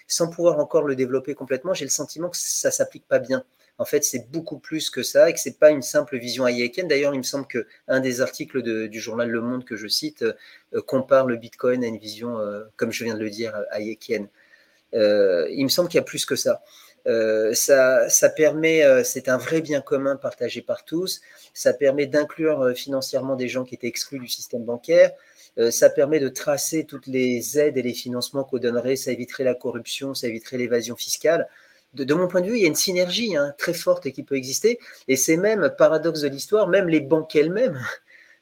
sans pouvoir encore le développer complètement, j'ai le sentiment que ça s'applique pas bien en fait, c'est beaucoup plus que ça et que c'est pas une simple vision hayekienne. D'ailleurs, il me semble qu'un des articles du journal Le Monde que je cite euh, compare le Bitcoin à une vision, euh, comme je viens de le dire, hayekienne. Euh, il me semble qu'il y a plus que ça. Ça, ça permet, c'est un vrai bien commun partagé par tous. Ça permet d'inclure financièrement des gens qui étaient exclus du système bancaire. ça permet de tracer toutes les aides et les financements qu'on donnerait. Ça éviterait la corruption, ça éviterait l'évasion fiscale de, mon point de vue, il y a une synergie hein, très forte qui peut exister. Et c'est même, paradoxe de l'histoire, même les banques elles-mêmes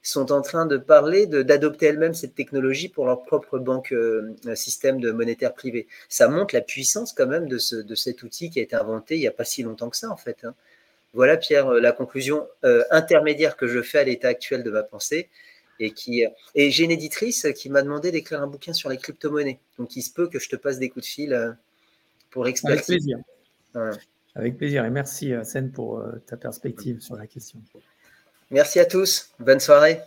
sont en train de parler d'adopter elles-mêmes cette technologie pour leur propre banque euh, système de monétaire privé. Ça montre la puissance quand même de, ce, de cet outil qui a été inventé il n'y a pas si longtemps que ça en fait. Hein. Voilà Pierre, euh, la conclusion euh, intermédiaire que je fais à l'état actuel de ma pensée. Et, qui, et j'ai une éditrice qui m'a demandé d'écrire un bouquin sur les crypto-monnaies. Donc il se peut que je te passe des coups de fil pour expliquer. Avec plaisir. Avec plaisir et merci Sen pour ta perspective sur la question. Merci à tous. Bonne soirée.